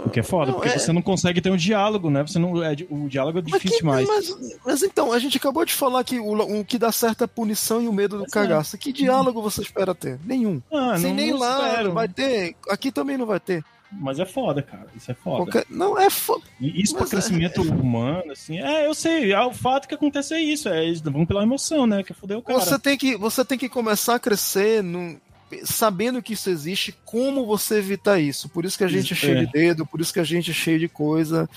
O que é foda, Não, porque é- você não consegue ter um diálogo, né? Você não, é, o diálogo é Mas, difícil que- demais. mas- mas então, a gente acabou de falar que o, o que dá certo é a punição e o medo do Pois é. cagaço. Que diálogo você espera ter? Nenhum. Ah, Sem não- nem não lá espero. vai ter. Aqui também não vai ter. Mas é foda, cara. Isso é foda. Qualquer- Não, é foda. E isso Mas pra é- crescimento humano, assim. É, eu sei. é O fato que acontece é isso. É, eles vão pela emoção, né? Que fodeu o cara. Você tem, que, você tem que começar a crescer num- sabendo que isso existe, como você evitar isso. Por isso que a gente é Isso, cheio é. de dedo, por isso que a gente é cheio de coisa.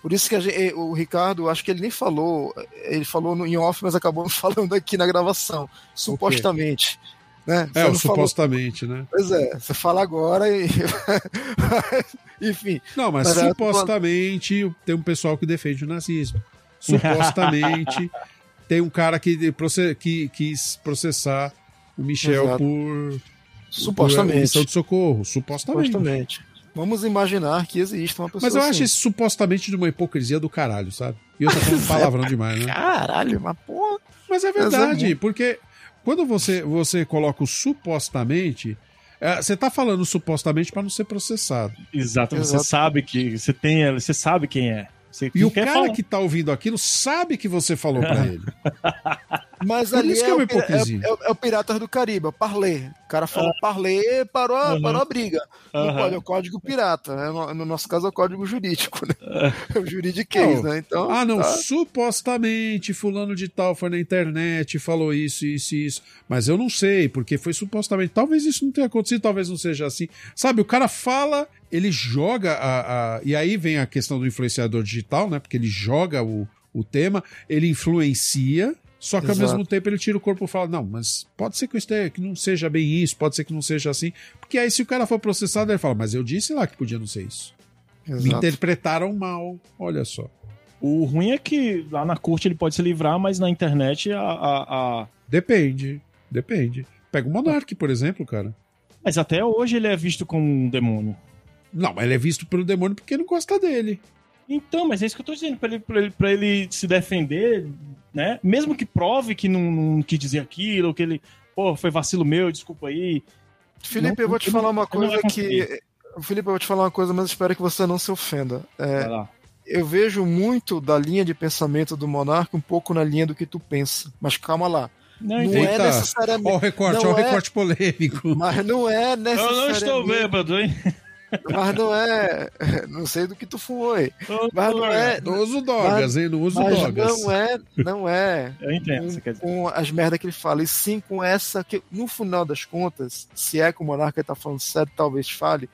Por isso que a gente, o Ricardo, acho que ele nem falou, ele falou no, em off, mas acabou falando aqui na gravação, supostamente. Né? É, não falou- supostamente, né? Pois é, você fala agora e. Enfim, Não, mas Mas é, supostamente tem um pessoal que defende o nazismo. Supostamente tem um cara que, proce- que quis processar o Michel Exato. por, por supostamente. omissão de socorro. Supostamente. Supostamente. Vamos imaginar que existe uma pessoa. Mas eu acho assim. isso supostamente de uma hipocrisia do caralho, sabe? E eu tô falando palavrão demais, né? Caralho, mas porra. Mas é Mas é verdade, porque quando você, você coloca o supostamente, é, você tá falando supostamente para não ser processado. Exato, você Exato. sabe que você tem, você sabe quem é. Você E o cara falar. que tá ouvindo aquilo sabe que você falou pra ele. Mas Por ali isso que é, é uma hipocrisia. é, é é o Piratas do Caribe, é o Parley. O cara falou Parley, parou, a- Aham. parou a briga. Não Aham. pode, é o código pirata. né? No, no nosso caso é o código jurídico, né? É o juridiquês, Não. né? Então, Ah, não, tá. supostamente fulano de tal foi na internet, falou isso, isso e isso. Mas eu não sei, porque foi supostamente. Talvez isso não tenha acontecido, talvez não seja assim. Sabe, o cara fala, ele joga a. a- e aí vem a questão do influenciador digital, né? Porque ele joga o, o tema, ele influencia. Só que Exato. ao mesmo tempo ele tira o corpo e fala: Não, mas pode ser que, esteja, que não seja bem isso, pode ser que não seja assim. Porque aí, se o cara for processado, ele fala: Mas eu disse lá que podia não ser isso. Me Exato. interpretaram mal. Olha só. O ruim é que lá na corte ele pode se livrar, mas na internet a. a- a- Depende, depende. Pega o Monark, por exemplo, cara. Mas até hoje ele é visto como um demônio. Não, mas ele é visto pelo demônio porque não gosta dele. Então, mas é isso que eu tô dizendo, pra ele, pra ele, pra ele se defender, né? Mesmo que prove que não, não quis dizer aquilo, que ele, pô, foi vacilo meu, desculpa aí. Felipe, Não, eu vou te eu falar uma eu coisa que. Felipe, eu vou te falar uma coisa, mas espero que você não se ofenda. É, Vai lá. eu vejo muito da linha de pensamento do Monarca um pouco na linha do que tu pensa. Mas calma lá. Não, Não é necessariamente. Ó o recorte, Não ó o é- recorte polêmico. Mas não é Eu necessariamente. não estou bêbado, hein? Mas não é. Não sei do que tu fumou aí. Eu Mas não é. Não uso drogas, hein? Não uso Mas drogas. não é. Não é. Eu entendo, com, você quer dizer. com as merdas que ele fala, e sim com essa que, no final das contas, se é que o Monarca tá falando sério, talvez fale,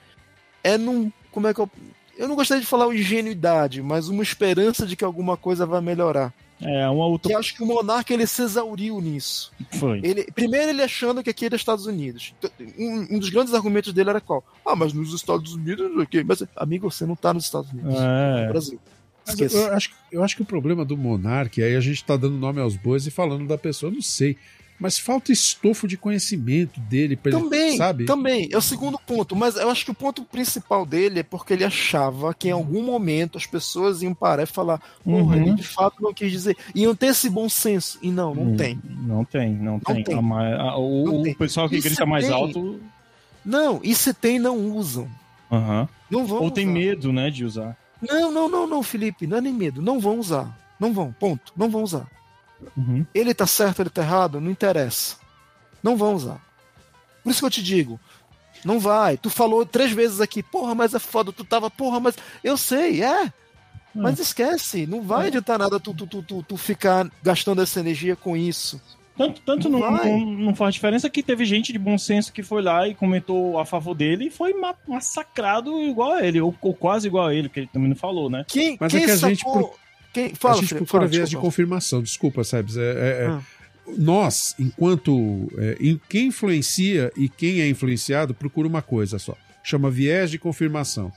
é num. Como é que eu. Eu não gostaria de falar ingenuidade, mas uma esperança de que alguma coisa vai melhorar. É, uma Que outra. eu acho que o Monarca ele se exauriu nisso. Foi. Ele, primeiro ele achando que aqui era Estados Unidos. Um, um dos grandes argumentos dele era qual? Ah, mas nos Estados Unidos, ok. Mas, amigo, você não tá nos Estados Unidos. É É. no Brasil. Eu, eu acho, eu acho que o problema do Monark, aí a gente tá dando nome aos bois e falando da pessoa, eu não sei. Mas falta estofo de conhecimento dele, pra ele, Também, sabe? também, é o segundo ponto, mas eu acho que o ponto principal dele é porque ele achava que em algum momento as pessoas iam parar e falar, porra, Uhum. ele de fato não quis dizer, iam ter esse bom senso, e não, não Hum, tem. Não tem, não, tem. tem. A a- o, Não o tem. pessoal que E grita mais tem? alto. Não, e se tem, não usam. aham. Não vão Ou tem usar. medo, né, de usar. Não, não, não, não, Felipe, não é nem medo, não vão usar. Não vão, ponto, não vão usar. Uhum. Ele tá certo, ele tá errado, não interessa. Não vão usar. Por isso que eu te digo, não vai. Tu falou três vezes aqui, porra, mas é foda, tu tava, porra, mas. Eu sei, é. Mas esquece, não vai É. adiantar nada tu, tu, tu, tu, tu ficar gastando essa energia com isso. Tanto, tanto Não não, não, não faz diferença que teve gente de bom senso que foi lá e comentou a favor dele e foi ma- massacrado igual a ele, ou, ou quase igual a ele, que ele também não falou, né? Quem, Mas é quem que a gente. Quem... Fala, a gente Felipe, procura fala, viés de confirmação. Desculpa, Sebs. É, é- é- Ah. Nós, enquanto. é, em- quem influencia e quem é influenciado, procura uma coisa só. Chama viés de confirmação.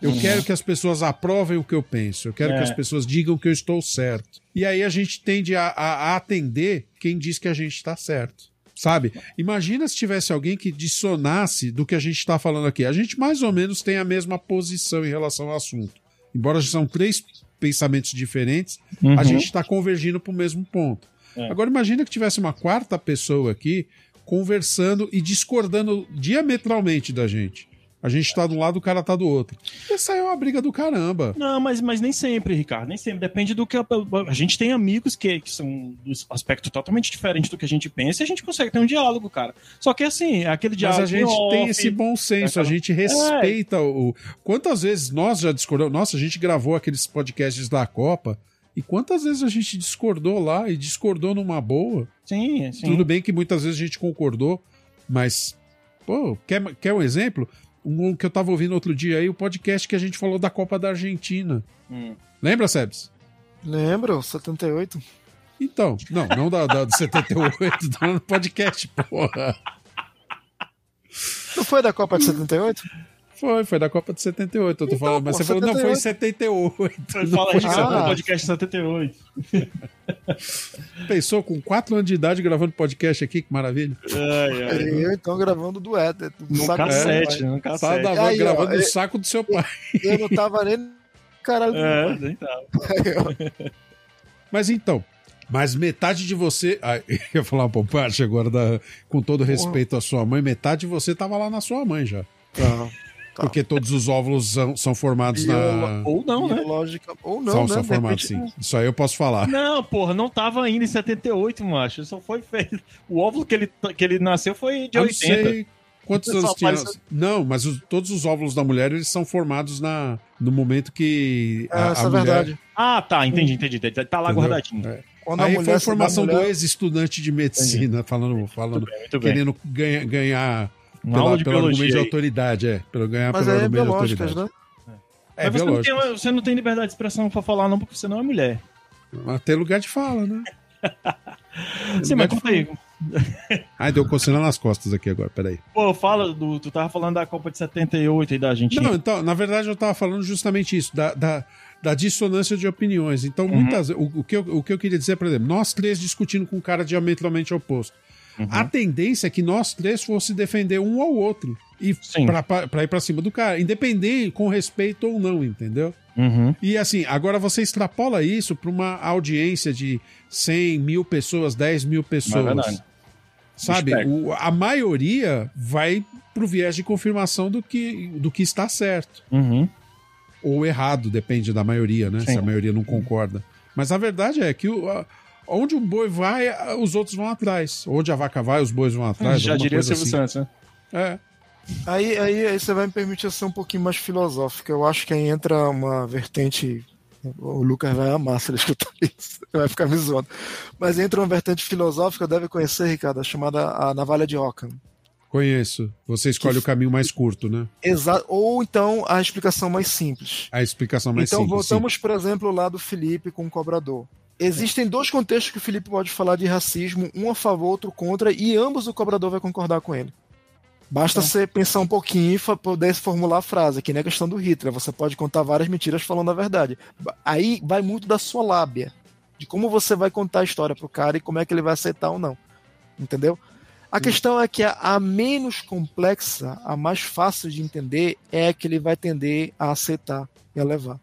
Eu quero que as pessoas aprovem o que eu penso. Eu quero É. que as pessoas digam que eu estou certo. E aí a gente tende a, a- a atender quem diz que a gente está certo. Sabe? Imagina se tivesse alguém que dissonasse do que a gente está falando aqui. A gente mais ou menos tem a mesma posição em relação ao assunto. Embora são três pensamentos diferentes, Uhum. a gente está convergindo para o mesmo ponto. É. Agora imagina que tivesse uma quarta pessoa aqui conversando e discordando diametralmente da gente. A gente tá de um lado, o cara tá do outro. Essa é uma briga do caramba. Não, mas, mas nem sempre, Ricardo, nem sempre. Depende do que. A, a gente tem amigos que, que são do aspecto totalmente diferente do que a gente pensa e a gente consegue ter um diálogo, cara. Só que assim, é aquele Mas diálogo. a gente off, tem esse bom senso, a aquela- gente respeita o. Quantas vezes nós já discordamos? Nossa, a gente gravou aqueles podcasts da Copa. E quantas vezes a gente discordou lá e discordou numa boa? Sim, sim. Tudo bem que muitas vezes a gente concordou, mas. Pô, quer, quer um exemplo? Um que eu tava ouvindo outro dia aí, o podcast que a gente falou da Copa da Argentina. Hum. Lembra, Sebs? Lembro, 78. Então, não, não da, da de 78, tá no podcast, porra. Não foi da Copa de 78? Foi, foi da Copa de 78, eu tô falando, mas pô, você falou, não, foi em 78. Foi, não fala foi aí, Ah. no podcast 78. Pensou com 4 anos de idade gravando podcast aqui, que maravilha. Ai, ai. Eu então gravando dueto. No Saco do cassete, no Tava cassete. da- Aí, ó, gravando no é- saco do seu pai. Eu não tava nem no caralho É, nem tava. Mas então, mas metade de você. Ah, eu ia falar uma bobagem agora, da, com todo respeito à sua mãe, metade de você tava lá na sua mãe já. Tá. Tá. Porque todos os óvulos são, são formados na. Ou não, né? Biológica. Ou não, são, né? são formados, repente- sim. Isso aí eu posso falar. Não, porra, não tava ainda em 78, macho. Só foi feito. O óvulo que ele, que ele nasceu foi de eu não 80. sei quantos anos tinha. faz- Não, mas os- todos os óvulos da mulher eles são formados na, no momento que a, Ah, a essa é mulher. verdade. Ah, tá, entendi, entendi. entendi. Tá lá Entendeu? guardadinho. É. Quando a Aí foi a formação mulher- do ex-estudante de medicina, falando, falando Muito bem, muito querendo ganha- ganhar Uma pela, aula de pelo argumento de biologia. aí. autoridade, é. Pelo ganhar Mas pelo é argumento de autoridade. né? É, Mas você não, tem, você não tem liberdade de expressão pra falar, não, porque você não é mulher. Mas tem lugar de fala, né? Sim, mas conta aí. Ai, deu coceira nas costas aqui agora, peraí. Pô, fala do. Tu tava falando da Copa de 78 aí da Argentina. Não, então, na verdade eu tava falando justamente isso, da, da, da dissonância de opiniões. Então, Uhum. muitas o, o, que eu, o que eu queria dizer, por exemplo, nós três discutindo com um cara diametralmente oposto. Uhum. A tendência é que nós três fosse defender um ao outro. E pra ir pra cima do cara, independente com respeito ou não, entendeu? Uhum. E assim, agora você extrapola isso para uma audiência de 100 mil pessoas, 10 mil pessoas. É. Sabe? O- a maioria vai pro viés de confirmação do que, do que está certo. Uhum. Ou errado, depende da maioria, né? Sim. Se a maioria não concorda. Mas a verdade é que o- a- onde um boi vai, os outros vão atrás. Onde a vaca vai, os bois vão atrás. Já diria o Silvio assim. Santos, né? É. Aí, aí, aí você vai me permitir ser um pouquinho mais filosófico. Eu acho que aí entra uma vertente. O Lucas vai amar se ele escutar isso. Vai ficar me zoando. Mas entra uma vertente filosófica, deve conhecer, Ricardo, chamada a navalha de Ockham. Conheço. Você escolhe o caminho mais curto, né? Exa ou então a explicação mais simples. A explicação mais então simples. sim. voltamos, por exemplo, lá do Felipe com o cobrador. Existem dois contextos que o Felipe pode falar de racismo, um a favor, outro contra, e ambos o cobrador vai concordar com ele. Basta você pensar um pouquinho e poder formular a frase, que nem a questão do Hitler. Você pode contar várias mentiras falando a verdade. Aí vai muito da sua lábia, de como você vai contar a história pro cara e como é que ele vai aceitar ou não. Entendeu? A questão é que a, a menos complexa, a mais fácil de entender, é a que ele vai tender a aceitar e a levar.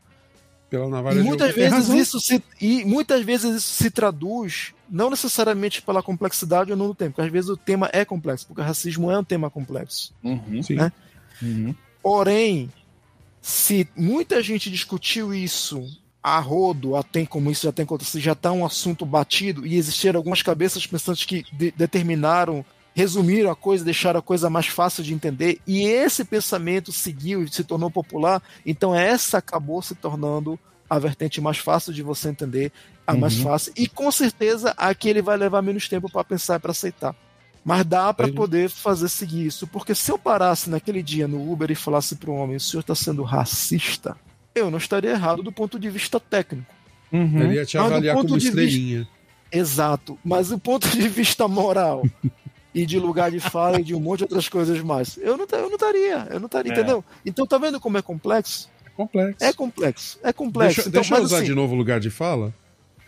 Pela navalha E de muitas. Tem vezes isso se e muitas vezes isso se traduz não necessariamente pela complexidade ou não do tema, porque às vezes o tema é complexo, porque o racismo é um tema complexo. Uhum. Né? Uhum. Porém, se muita gente discutiu isso a rodo, a tem como isso já tem acontecido, já está um assunto batido e existiram algumas cabeças pensantes que de- determinaram, resumiram a coisa, deixaram a coisa mais fácil de entender e esse pensamento seguiu e se tornou popular, então essa acabou se tornando a vertente mais fácil de você entender, a mais Uhum. fácil e com certeza a que ele vai levar menos tempo para pensar e para aceitar. Mas dá para poder fazer seguir isso, porque se eu parasse naquele dia no Uber e falasse para o homem, o senhor está sendo racista, eu não estaria errado do ponto de vista técnico. Uhum. Ele ia te avaliar como de vista- estrelinha. Exato. Mas do ponto de vista moral e de lugar de fala e de um monte de outras coisas mais, eu não, eu não estaria, eu não estaria, É. entendeu? Então tá vendo como é complexo? complexo. É complexo. É complexo. Deixa, então, deixa eu usar assim- de novo o lugar de fala.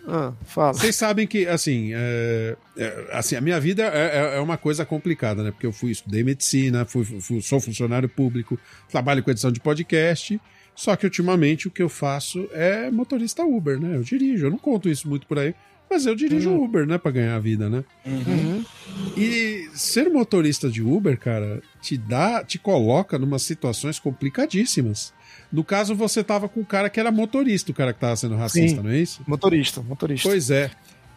Ah, fala. Vocês sabem que, assim, é, é, assim, a minha vida é, é- é uma coisa complicada, né? Porque eu fui, estudei medicina, fui, fui- sou funcionário público, trabalho com edição de podcast. Só que ultimamente o que eu faço é motorista Uber, né? Eu dirijo, eu não conto isso muito por aí, mas eu dirijo Uber, né? Pra ganhar a vida, né? Uhum. E ser motorista de Uber, cara, te dá, te coloca numa situações complicadíssimas. No caso, você tava com o cara que era motorista, o cara que tava sendo racista, Sim. não é isso? Motorista, motorista. Pois é.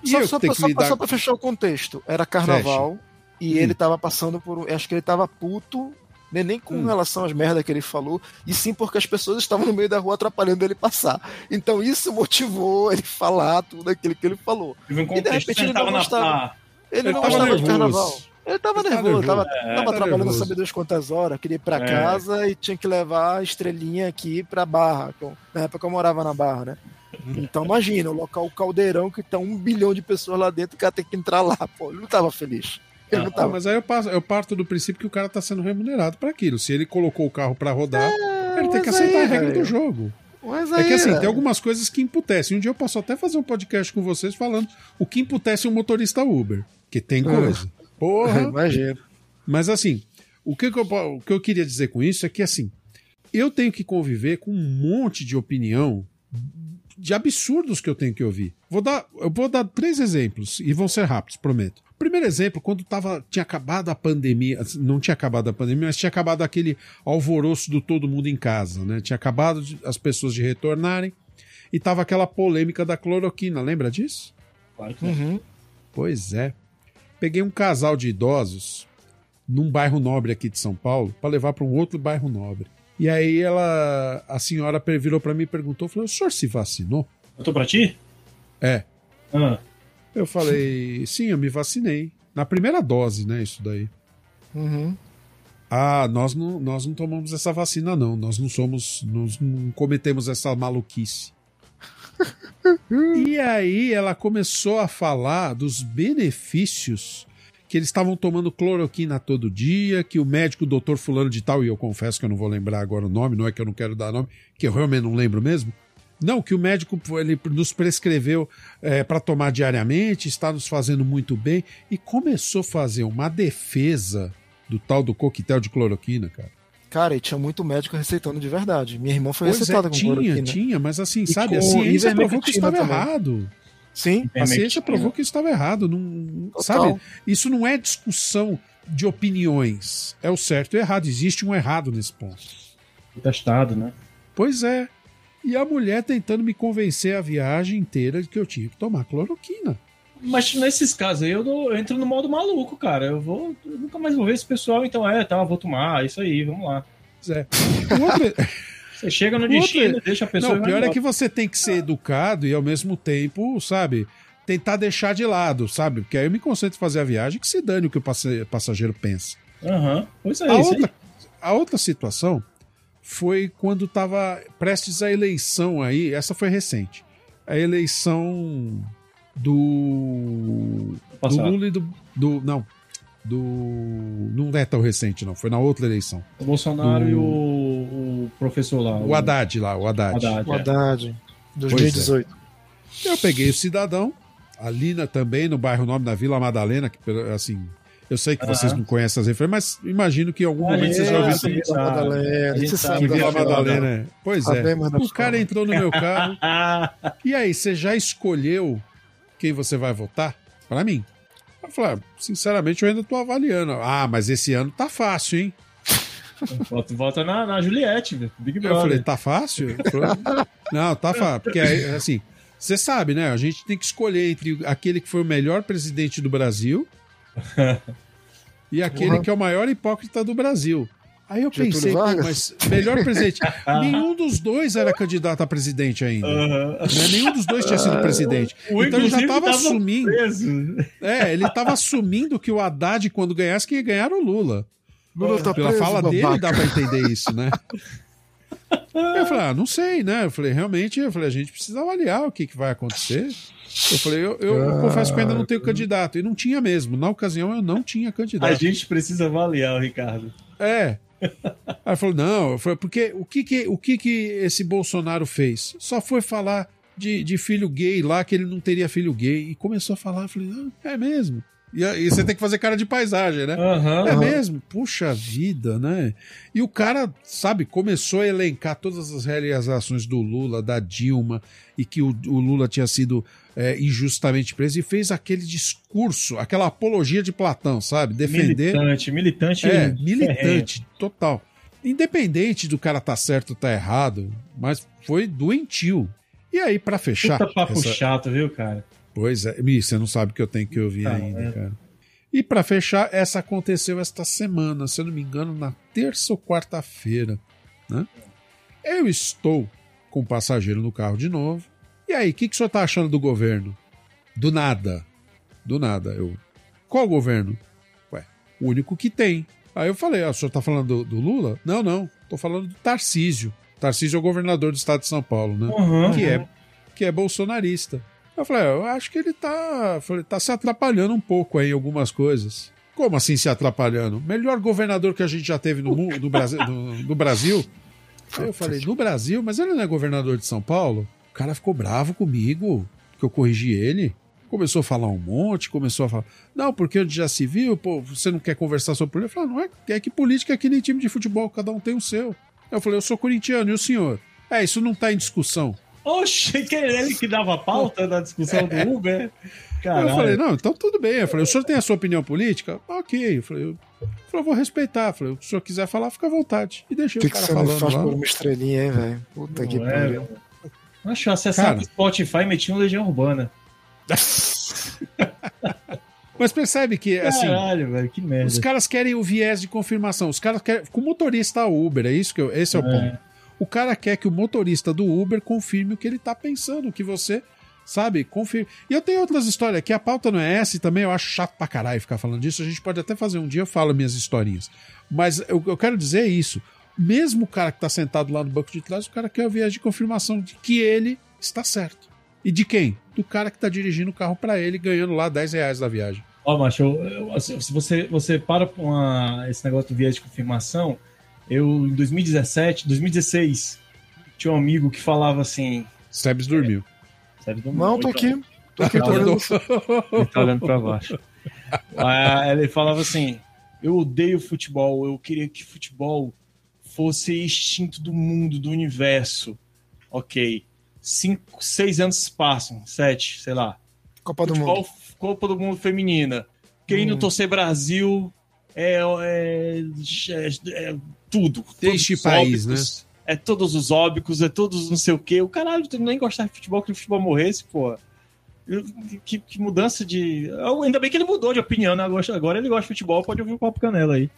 E Só, eu só, pra, só, lidar só pra fechar o contexto, era carnaval e Hum. ele tava passando por. Acho que ele tava puto, né, nem com Hum. relação às merdas que ele falou, e sim porque as pessoas estavam no meio da rua atrapalhando ele passar. Então isso motivou ele falar tudo aquilo que ele falou. Um E de repente ele não na. gostava. Ah, Ele, Ele não tava gostava de nervoso. carnaval. Ele tava Ele nervoso, tava, nervoso. tava trabalhando sabe Deus quantas horas, queria ir pra É. casa e tinha que levar a estrelinha aqui pra Barra. que eu- Na época eu morava na Barra, né? Então imagina, o local o caldeirão que tá um bilhão de pessoas lá dentro, o cara tem que entrar lá, pô. Ele não tava feliz. Ele não Ah, tava. mas aí eu, passo- eu parto do princípio que o cara tá sendo remunerado para aquilo. Se ele colocou o carro para rodar, ele tem que aceitar aí, a regra velho. do jogo. Mas É aí, que assim, velho, tem algumas coisas que emputecem. Um dia eu posso até fazer um podcast com vocês falando o que emputece um motorista Uber. Que tem coisa. Porra! Imagina. Mas assim, o que, eu, o que eu queria dizer com isso é que assim, eu tenho que conviver com um monte de opinião de absurdos que eu tenho que ouvir. Vou dar, eu vou dar três exemplos e vão ser rápidos, prometo. Primeiro exemplo, quando tava, tinha acabado a pandemia, assim, não tinha acabado a pandemia, mas tinha acabado aquele alvoroço do todo mundo em casa, né? Tinha acabado de- as pessoas de retornarem e tava aquela polêmica da cloroquina, lembra disso? claro que não. Uhum. Pois é. Peguei um casal de idosos num bairro nobre aqui de São Paulo para levar para um outro bairro nobre. E aí ela, a senhora virou para mim e perguntou, falou: "O senhor se vacinou?" Eu tô pra ti? É. Ah, Eu falei: "Sim, eu me vacinei na primeira dose, né, isso daí." Uhum. Ah, nós não, nós não tomamos essa vacina não, nós não somos, nós não cometemos essa maluquice. e aí ela começou a falar dos benefícios que eles estavam tomando cloroquina todo dia, que o médico doutor fulano de tal, e eu confesso que eu não vou lembrar agora o nome, não é que eu não quero dar nome, que eu realmente não lembro mesmo. Não, que o médico ele nos prescreveu para tomar diariamente, está nos fazendo muito bem, e começou a fazer uma defesa do tal do coquetel de cloroquina, cara. Cara, e tinha muito médico receitando de verdade. Minha irmã foi Pois é, receitada com tinha, cloroquina. tinha, mas assim, E sabe, a ciência provou que estava também. errado. Sim, A ciência provou que estava errado. Não, Total. sabe? Isso não é discussão de opiniões. É o certo e o errado. Existe um errado nesse ponto. testado, né? Pois é. E a mulher tentando me convencer a viagem inteira de que eu tinha que tomar cloroquina. Mas nesses casos aí eu, dou- eu entro no modo maluco, cara. Eu vou. eu nunca mais vou ver esse pessoal, então é, tá, vou tomar, isso aí, vamos lá. É. Você chega no Outra- destino, deixa a pessoa. Não, o pior é que você tem que ser educado e ao mesmo tempo, sabe, tentar deixar de lado, sabe? Porque aí eu me concentro em fazer a viagem que se dane o que o passageiro pensa. Aham, pois é, A outra, a outra situação foi quando estava prestes a eleição aí, essa foi recente. A eleição do. Do. Lula e do. do não. Do. Não é tão recente, não. Foi na outra eleição. O Bolsonaro Do- e o, o professor lá. O Haddad lá, o Haddad. Haddad, o é. Haddad. 2018. Eu peguei o cidadão, ali na, também no bairro Nome da Vila Madalena, que assim. Eu sei que vocês não conhecem as referências, mas imagino que em algum momento vocês já ouviram. Vila sabe. Madalena, A gente você sabe Vila Vila Madalena. é. Pois é. O cara entrou no meu carro. E aí, você já escolheu quem você vai votar? Pra mim. Eu falei, ah, sinceramente, eu ainda tô avaliando. Ah, mas esse ano tá fácil, hein? volta, volta na, na Juliette, Big Eu Brother. falei, tá fácil? Não, tá fácil. Porque aí, assim, você sabe, né? A gente tem que escolher entre aquele que foi o melhor presidente do Brasil e aquele Porra. que é o maior hipócrita do Brasil. Aí eu Getúlio pensei, mas melhor presidente. Nenhum dos dois era candidato a presidente ainda. Aham. Né? Nenhum dos dois tinha sido presidente. O Então ele já inclusive tava tava assumindo. preso. É, ele tava assumindo que o Haddad, quando ganhasse, que ia ganhar o Lula. Lula tá Pela preso, fala dele babaca. dá pra entender isso, né? Eu falei, ah, não sei, né? Eu falei, realmente, eu falei, a gente precisa avaliar o que, que vai acontecer. Eu falei, eu, eu- eu confesso que eu ainda não tenho candidato. E não tinha mesmo. Na ocasião, eu não tinha A candidato. gente precisa avaliar, Ricardo. É. Aí falou, não, foi porque o que que, o que que esse Bolsonaro fez? Só foi falar de, de filho gay lá, que ele não teria filho gay. E começou a falar, eu falei, ah, é mesmo. E, e você tem que fazer cara de paisagem, né? Aham. É mesmo? Puxa vida, né? E o cara, sabe, começou a elencar todas as realizações do Lula, da Dilma, e que o, o Lula tinha sido é, injustamente preso, e fez aquele discurso, aquela apologia de Platão, sabe? Defender. Militante, militante. É, militante, total. Independente do cara tá certo ou tá errado, mas foi doentio. E aí, pra fechar. Puta papo essa- chato, viu, cara? Pois é, você não sabe o que eu tenho que ouvir Ah, ainda, é. cara. E pra fechar, essa aconteceu esta semana, se eu não me engano, na terça ou quarta-feira, né? Eu estou com o passageiro no carro de novo. E aí, o que, que o senhor tá achando do governo? Do nada. Do nada. Eu. Qual governo? Ué, o único que tem. Aí eu falei, ah, o senhor tá falando do, do Lula? Não, não. Tô falando do Tarcísio. Tarcísio é o governador do estado de São Paulo, né? Uhum. que é que é bolsonarista. Eu falei, eu acho que ele tá, falei, tá se atrapalhando um pouco aí em algumas coisas. Como assim se atrapalhando? Melhor governador que a gente já teve no, mu- no Brasil, no, no Brasil. Aí eu falei, no Brasil, mas ele não é governador de São Paulo? O cara ficou bravo comigo, que eu corrigi ele. Começou a falar um monte, começou a falar. Não, porque onde já se viu, pô, você não quer conversar sobre política? Eu falei, não é, é que política é que nem time de futebol, cada um tem o seu. Eu falei, eu sou corintiano, e o senhor? É, isso não tá em discussão. Oxe, que é ele que dava pauta na discussão do Uber? Caralho. Eu falei, não, então tudo bem. Eu falei, o senhor tem a sua opinião política? Ok. Eu falei, eu, eu falei, eu vou respeitar. Eu falei, o senhor quiser falar, fica à vontade. E deixei O que, o que cara você não falando faz lá. por uma estrelinha, hein, velho? Puta que Não é, pariu. que eu acessava Cara. o Spotify e metia um Legião Urbana. Mas percebe que, assim, Caralho, velho, que merda. os caras querem o viés de confirmação. Os caras querem. Com o motorista Uber, é isso que eu, esse é o É. ponto. O cara quer que o motorista do Uber confirme o que ele tá pensando, o que você. Sabe, confirme. E eu tenho outras histórias, que a pauta não é essa, e também eu acho chato pra caralho ficar falando disso. A gente pode até fazer um dia, eu falo minhas historinhas. Mas eu, eu quero dizer isso. Mesmo o cara que tá sentado lá no banco de trás, o cara quer o viés de confirmação de que ele está certo. E de quem? Do cara que tá dirigindo o carro pra ele, ganhando lá 10 reais da viagem. Ó, macho, eu- eu- se você, você para com esse negócio do viés de confirmação, eu, em 2017, 2016, tinha um amigo que falava assim. Sebes dormiu. Sério, do Não, tô aqui. Tô aqui, tô vendo. Ele tá olhando pra baixo. Ah, ele falava assim: Eu odeio futebol, eu queria que futebol fosse extinto do mundo, do universo. Ok. Cinco, seis anos passam, sete, sei lá. Copa do futebol, Mundo. Copa do Mundo feminina. Quem não Hum. torcer Brasil é, é, é- é tudo. Os país, óbicos, É todos os óbicos, é todos não sei o quê. O caralho, tu nem gostar de futebol, que o futebol morresse, pô. Que, que mudança de. Ainda bem que ele mudou de opinião, né? Agora- ele gosta de futebol, pode ouvir o Papo Canela aí.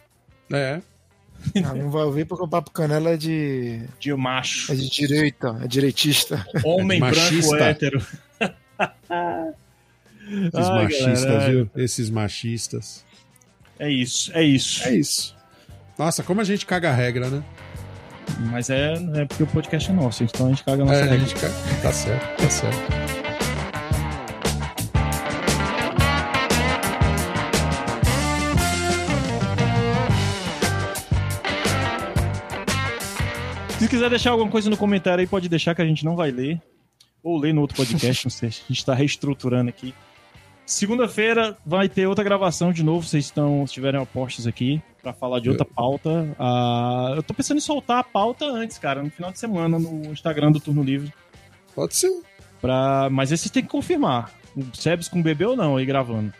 É. Ah, não vai ouvir porque o Papo Canela é de, De macho. é de direita, é direitista. Homem branco Machista. hétero. Esses Ai, machistas, galera. viu? Esses machistas. É isso, é isso. É isso. Nossa, como a gente caga a regra, né? Mas é, é porque o podcast é nosso, então a gente caga a nossa É, a regra. gente caga. Tá certo, tá certo. Se quiser deixar alguma coisa no comentário aí, pode deixar que a gente não vai ler. Ou ler no outro podcast, não sei. A gente tá reestruturando aqui. Segunda-feira vai ter outra gravação de novo. Vocês estão, se estiverem apostos aqui, pra falar de outra pauta. Ah, eu tô pensando em soltar a pauta antes, cara, no final de semana, no Instagram do Turno Livre. Pode ser. Pra... Mas esse tem que confirmar. O Sebs com bebê ou não aí gravando.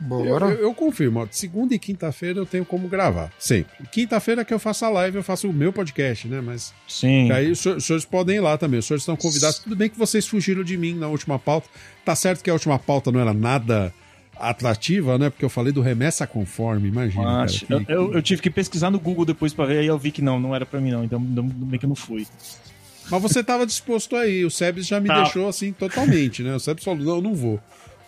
Eu, Bora. eu- eu confirmo. ó, Segunda e quinta-feira eu tenho como gravar. Sempre. Quinta-feira que eu faço a live, eu faço o meu podcast, né? Mas Sim. aí os senhores, os senhores podem ir lá também. Os senhores estão convidados. Tudo bem que vocês fugiram de mim na última pauta. Tá certo que a última pauta não era nada atrativa, né? Porque eu falei do remessa conforme, imagina. Mas cara, que- eu, eu- eu tive que pesquisar no Google depois pra ver, aí eu vi que não, não era pra mim não, então ainda bem que eu não fui. Mas você tava disposto aí. O Sebes já me Tá. deixou assim totalmente, né? O Sebes falou: não, eu não vou.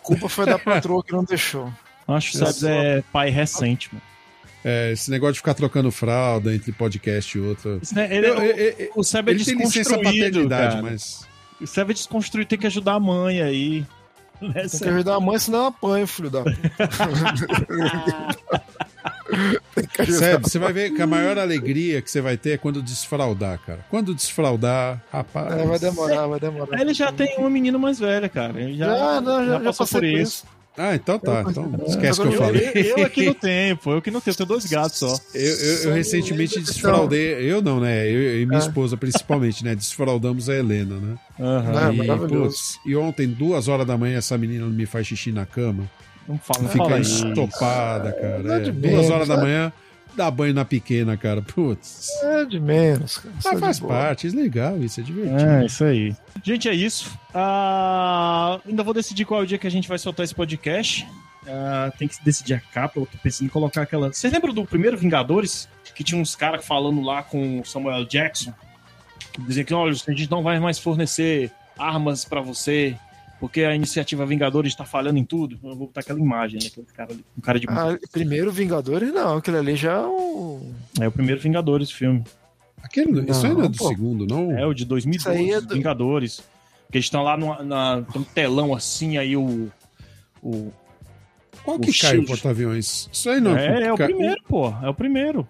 Culpa foi da patroa que não deixou. Acho que o Sebs é pai recente, mano. É, esse negócio de ficar trocando fralda entre podcast e outro. Ele- Eu- eu- eu- o Seb é Ele desconstruído, paternidade, cara. mas. O Seb é desconstruído, tem que ajudar a mãe aí. Tem que ajudar a mãe, senão eu apanho, filho da puta. Sério, você vai ver que a maior alegria que você vai ter é quando desfraudar, cara. Quando desfraudar, rapaz. É, vai demorar, vai demorar. Ele já tem uma menina mais velha, cara. Ele já, Já, não, já- já passou passei por por isso. Ah, então tá. Então esquece que Agora eu eu- falei. Eu, eu aqui não tenho, pô. Eu que não tenho. Eu tenho dois gatos só. Eu, eu- eu recentemente desfraudei. Eu não, né? Eu e minha Ah. esposa, principalmente, né? Desfraudamos a Helena, né? Aham. Ah, e, maravilhoso. putz, e ontem, duas horas da manhã, essa menina me faz xixi na cama. Não fala, não fala Fica isso. estopada, cara. É É, de duas menos, horas da né? manhã, dá banho na pequena, cara. Putz. É de menos, cara. Isso é Mas de faz parte, é legal isso, é divertido. É, isso aí. Gente, é isso. Ah, ainda vou decidir qual é o dia que a gente vai soltar esse podcast. Ah, tem que decidir a capa. Eu tô pensando em colocar aquela. Vocês lembram do primeiro Vingadores? Que tinha uns caras falando lá com o Samuel Jackson? Diziam que, olha, a gente não vai mais fornecer armas pra você. Porque a iniciativa Vingadores está falhando em tudo. Eu vou botar aquela imagem, né? Aquele cara, ali, um cara de. Ah, primeiro Vingadores, não. Aquele ali já é o. É o primeiro Vingadores filme. Aquele, isso aí não é Não, do pô. segundo, não? É o de 2012, Isso aí é do- Vingadores. Que eles estão lá no, na, um telão assim, aí o. o Qual o que cai o porta-aviões? Isso aí não é, é o ca- primeiro, pô. É o primeiro.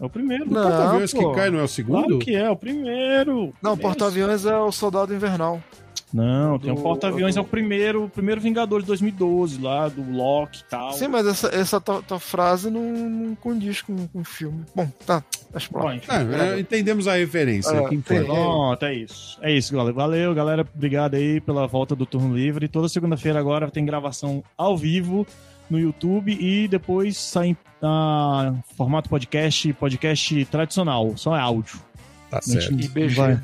É o primeiro. O porta-aviões Não, que cai não é o segundo? Claro que é, é o primeiro. Não, o porta-aviões é o Soldado Invernal. Não, tem o Do- porta-aviões, do- é o primeiro, o primeiro Vingador de 2012, lá, do Loki e tal. Sim, mas essa, essa tua, tua frase não, não condiz com, com o filme. Bom, tá. Lá. enfim. É, é, entendemos a referência. Ah, que importa. tem- Pronto, é isso. É isso, galera. Valeu, galera. Obrigado aí pela volta do Turno Livre. Toda segunda-feira agora tem gravação ao vivo no YouTube e depois sai em ah, formato podcast, podcast tradicional, só é áudio. Tá gente certo. E BG.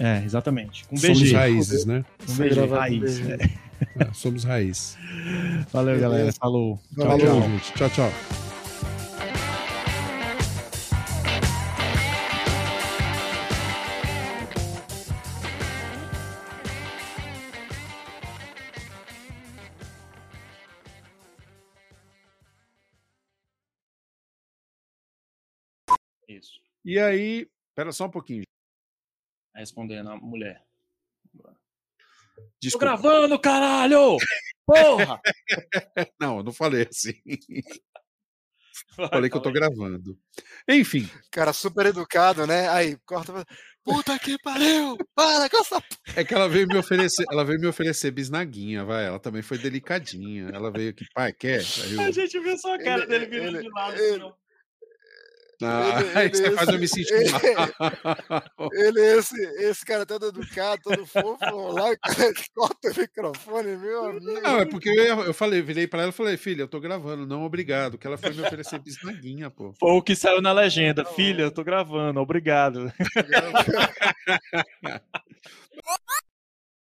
É, exatamente. Com Somos BG. raízes, né? Com BG, raiz. BG. É. É, somos raiz. Valeu, Beleza. galera. Falou. Tchau, Valeu. tchau, gente. Tchau, tchau. Isso. E aí, pera só um pouquinho. Respondendo a mulher. Tô Desculpa. gravando, caralho! Porra! Não, eu não falei assim. Falei que eu tô gravando. Enfim, Cara, super educado, né? Aí, corta. Puta que pariu! Para com essa. é que ela veio me oferecer, ela veio me oferecer bisnaguinha, vai. Ela também foi delicadinha. Ela veio aqui, pai, quer? Aí eu, A gente viu só a cara Ele- dele virando ele- de lado. ele- assim. Ah, ele- ele- você faz eu me sentir mal. Ele, esse, esse cara todo educado, todo fofo, lá, corta o microfone, meu amigo. Não, é porque eu, eu falei, virei pra ela e falei, filha, eu tô gravando, não obrigado. Que ela foi me oferecer bisnaguinha, pô. Foi o que saiu na legenda. Filha, eu tô gravando, obrigado.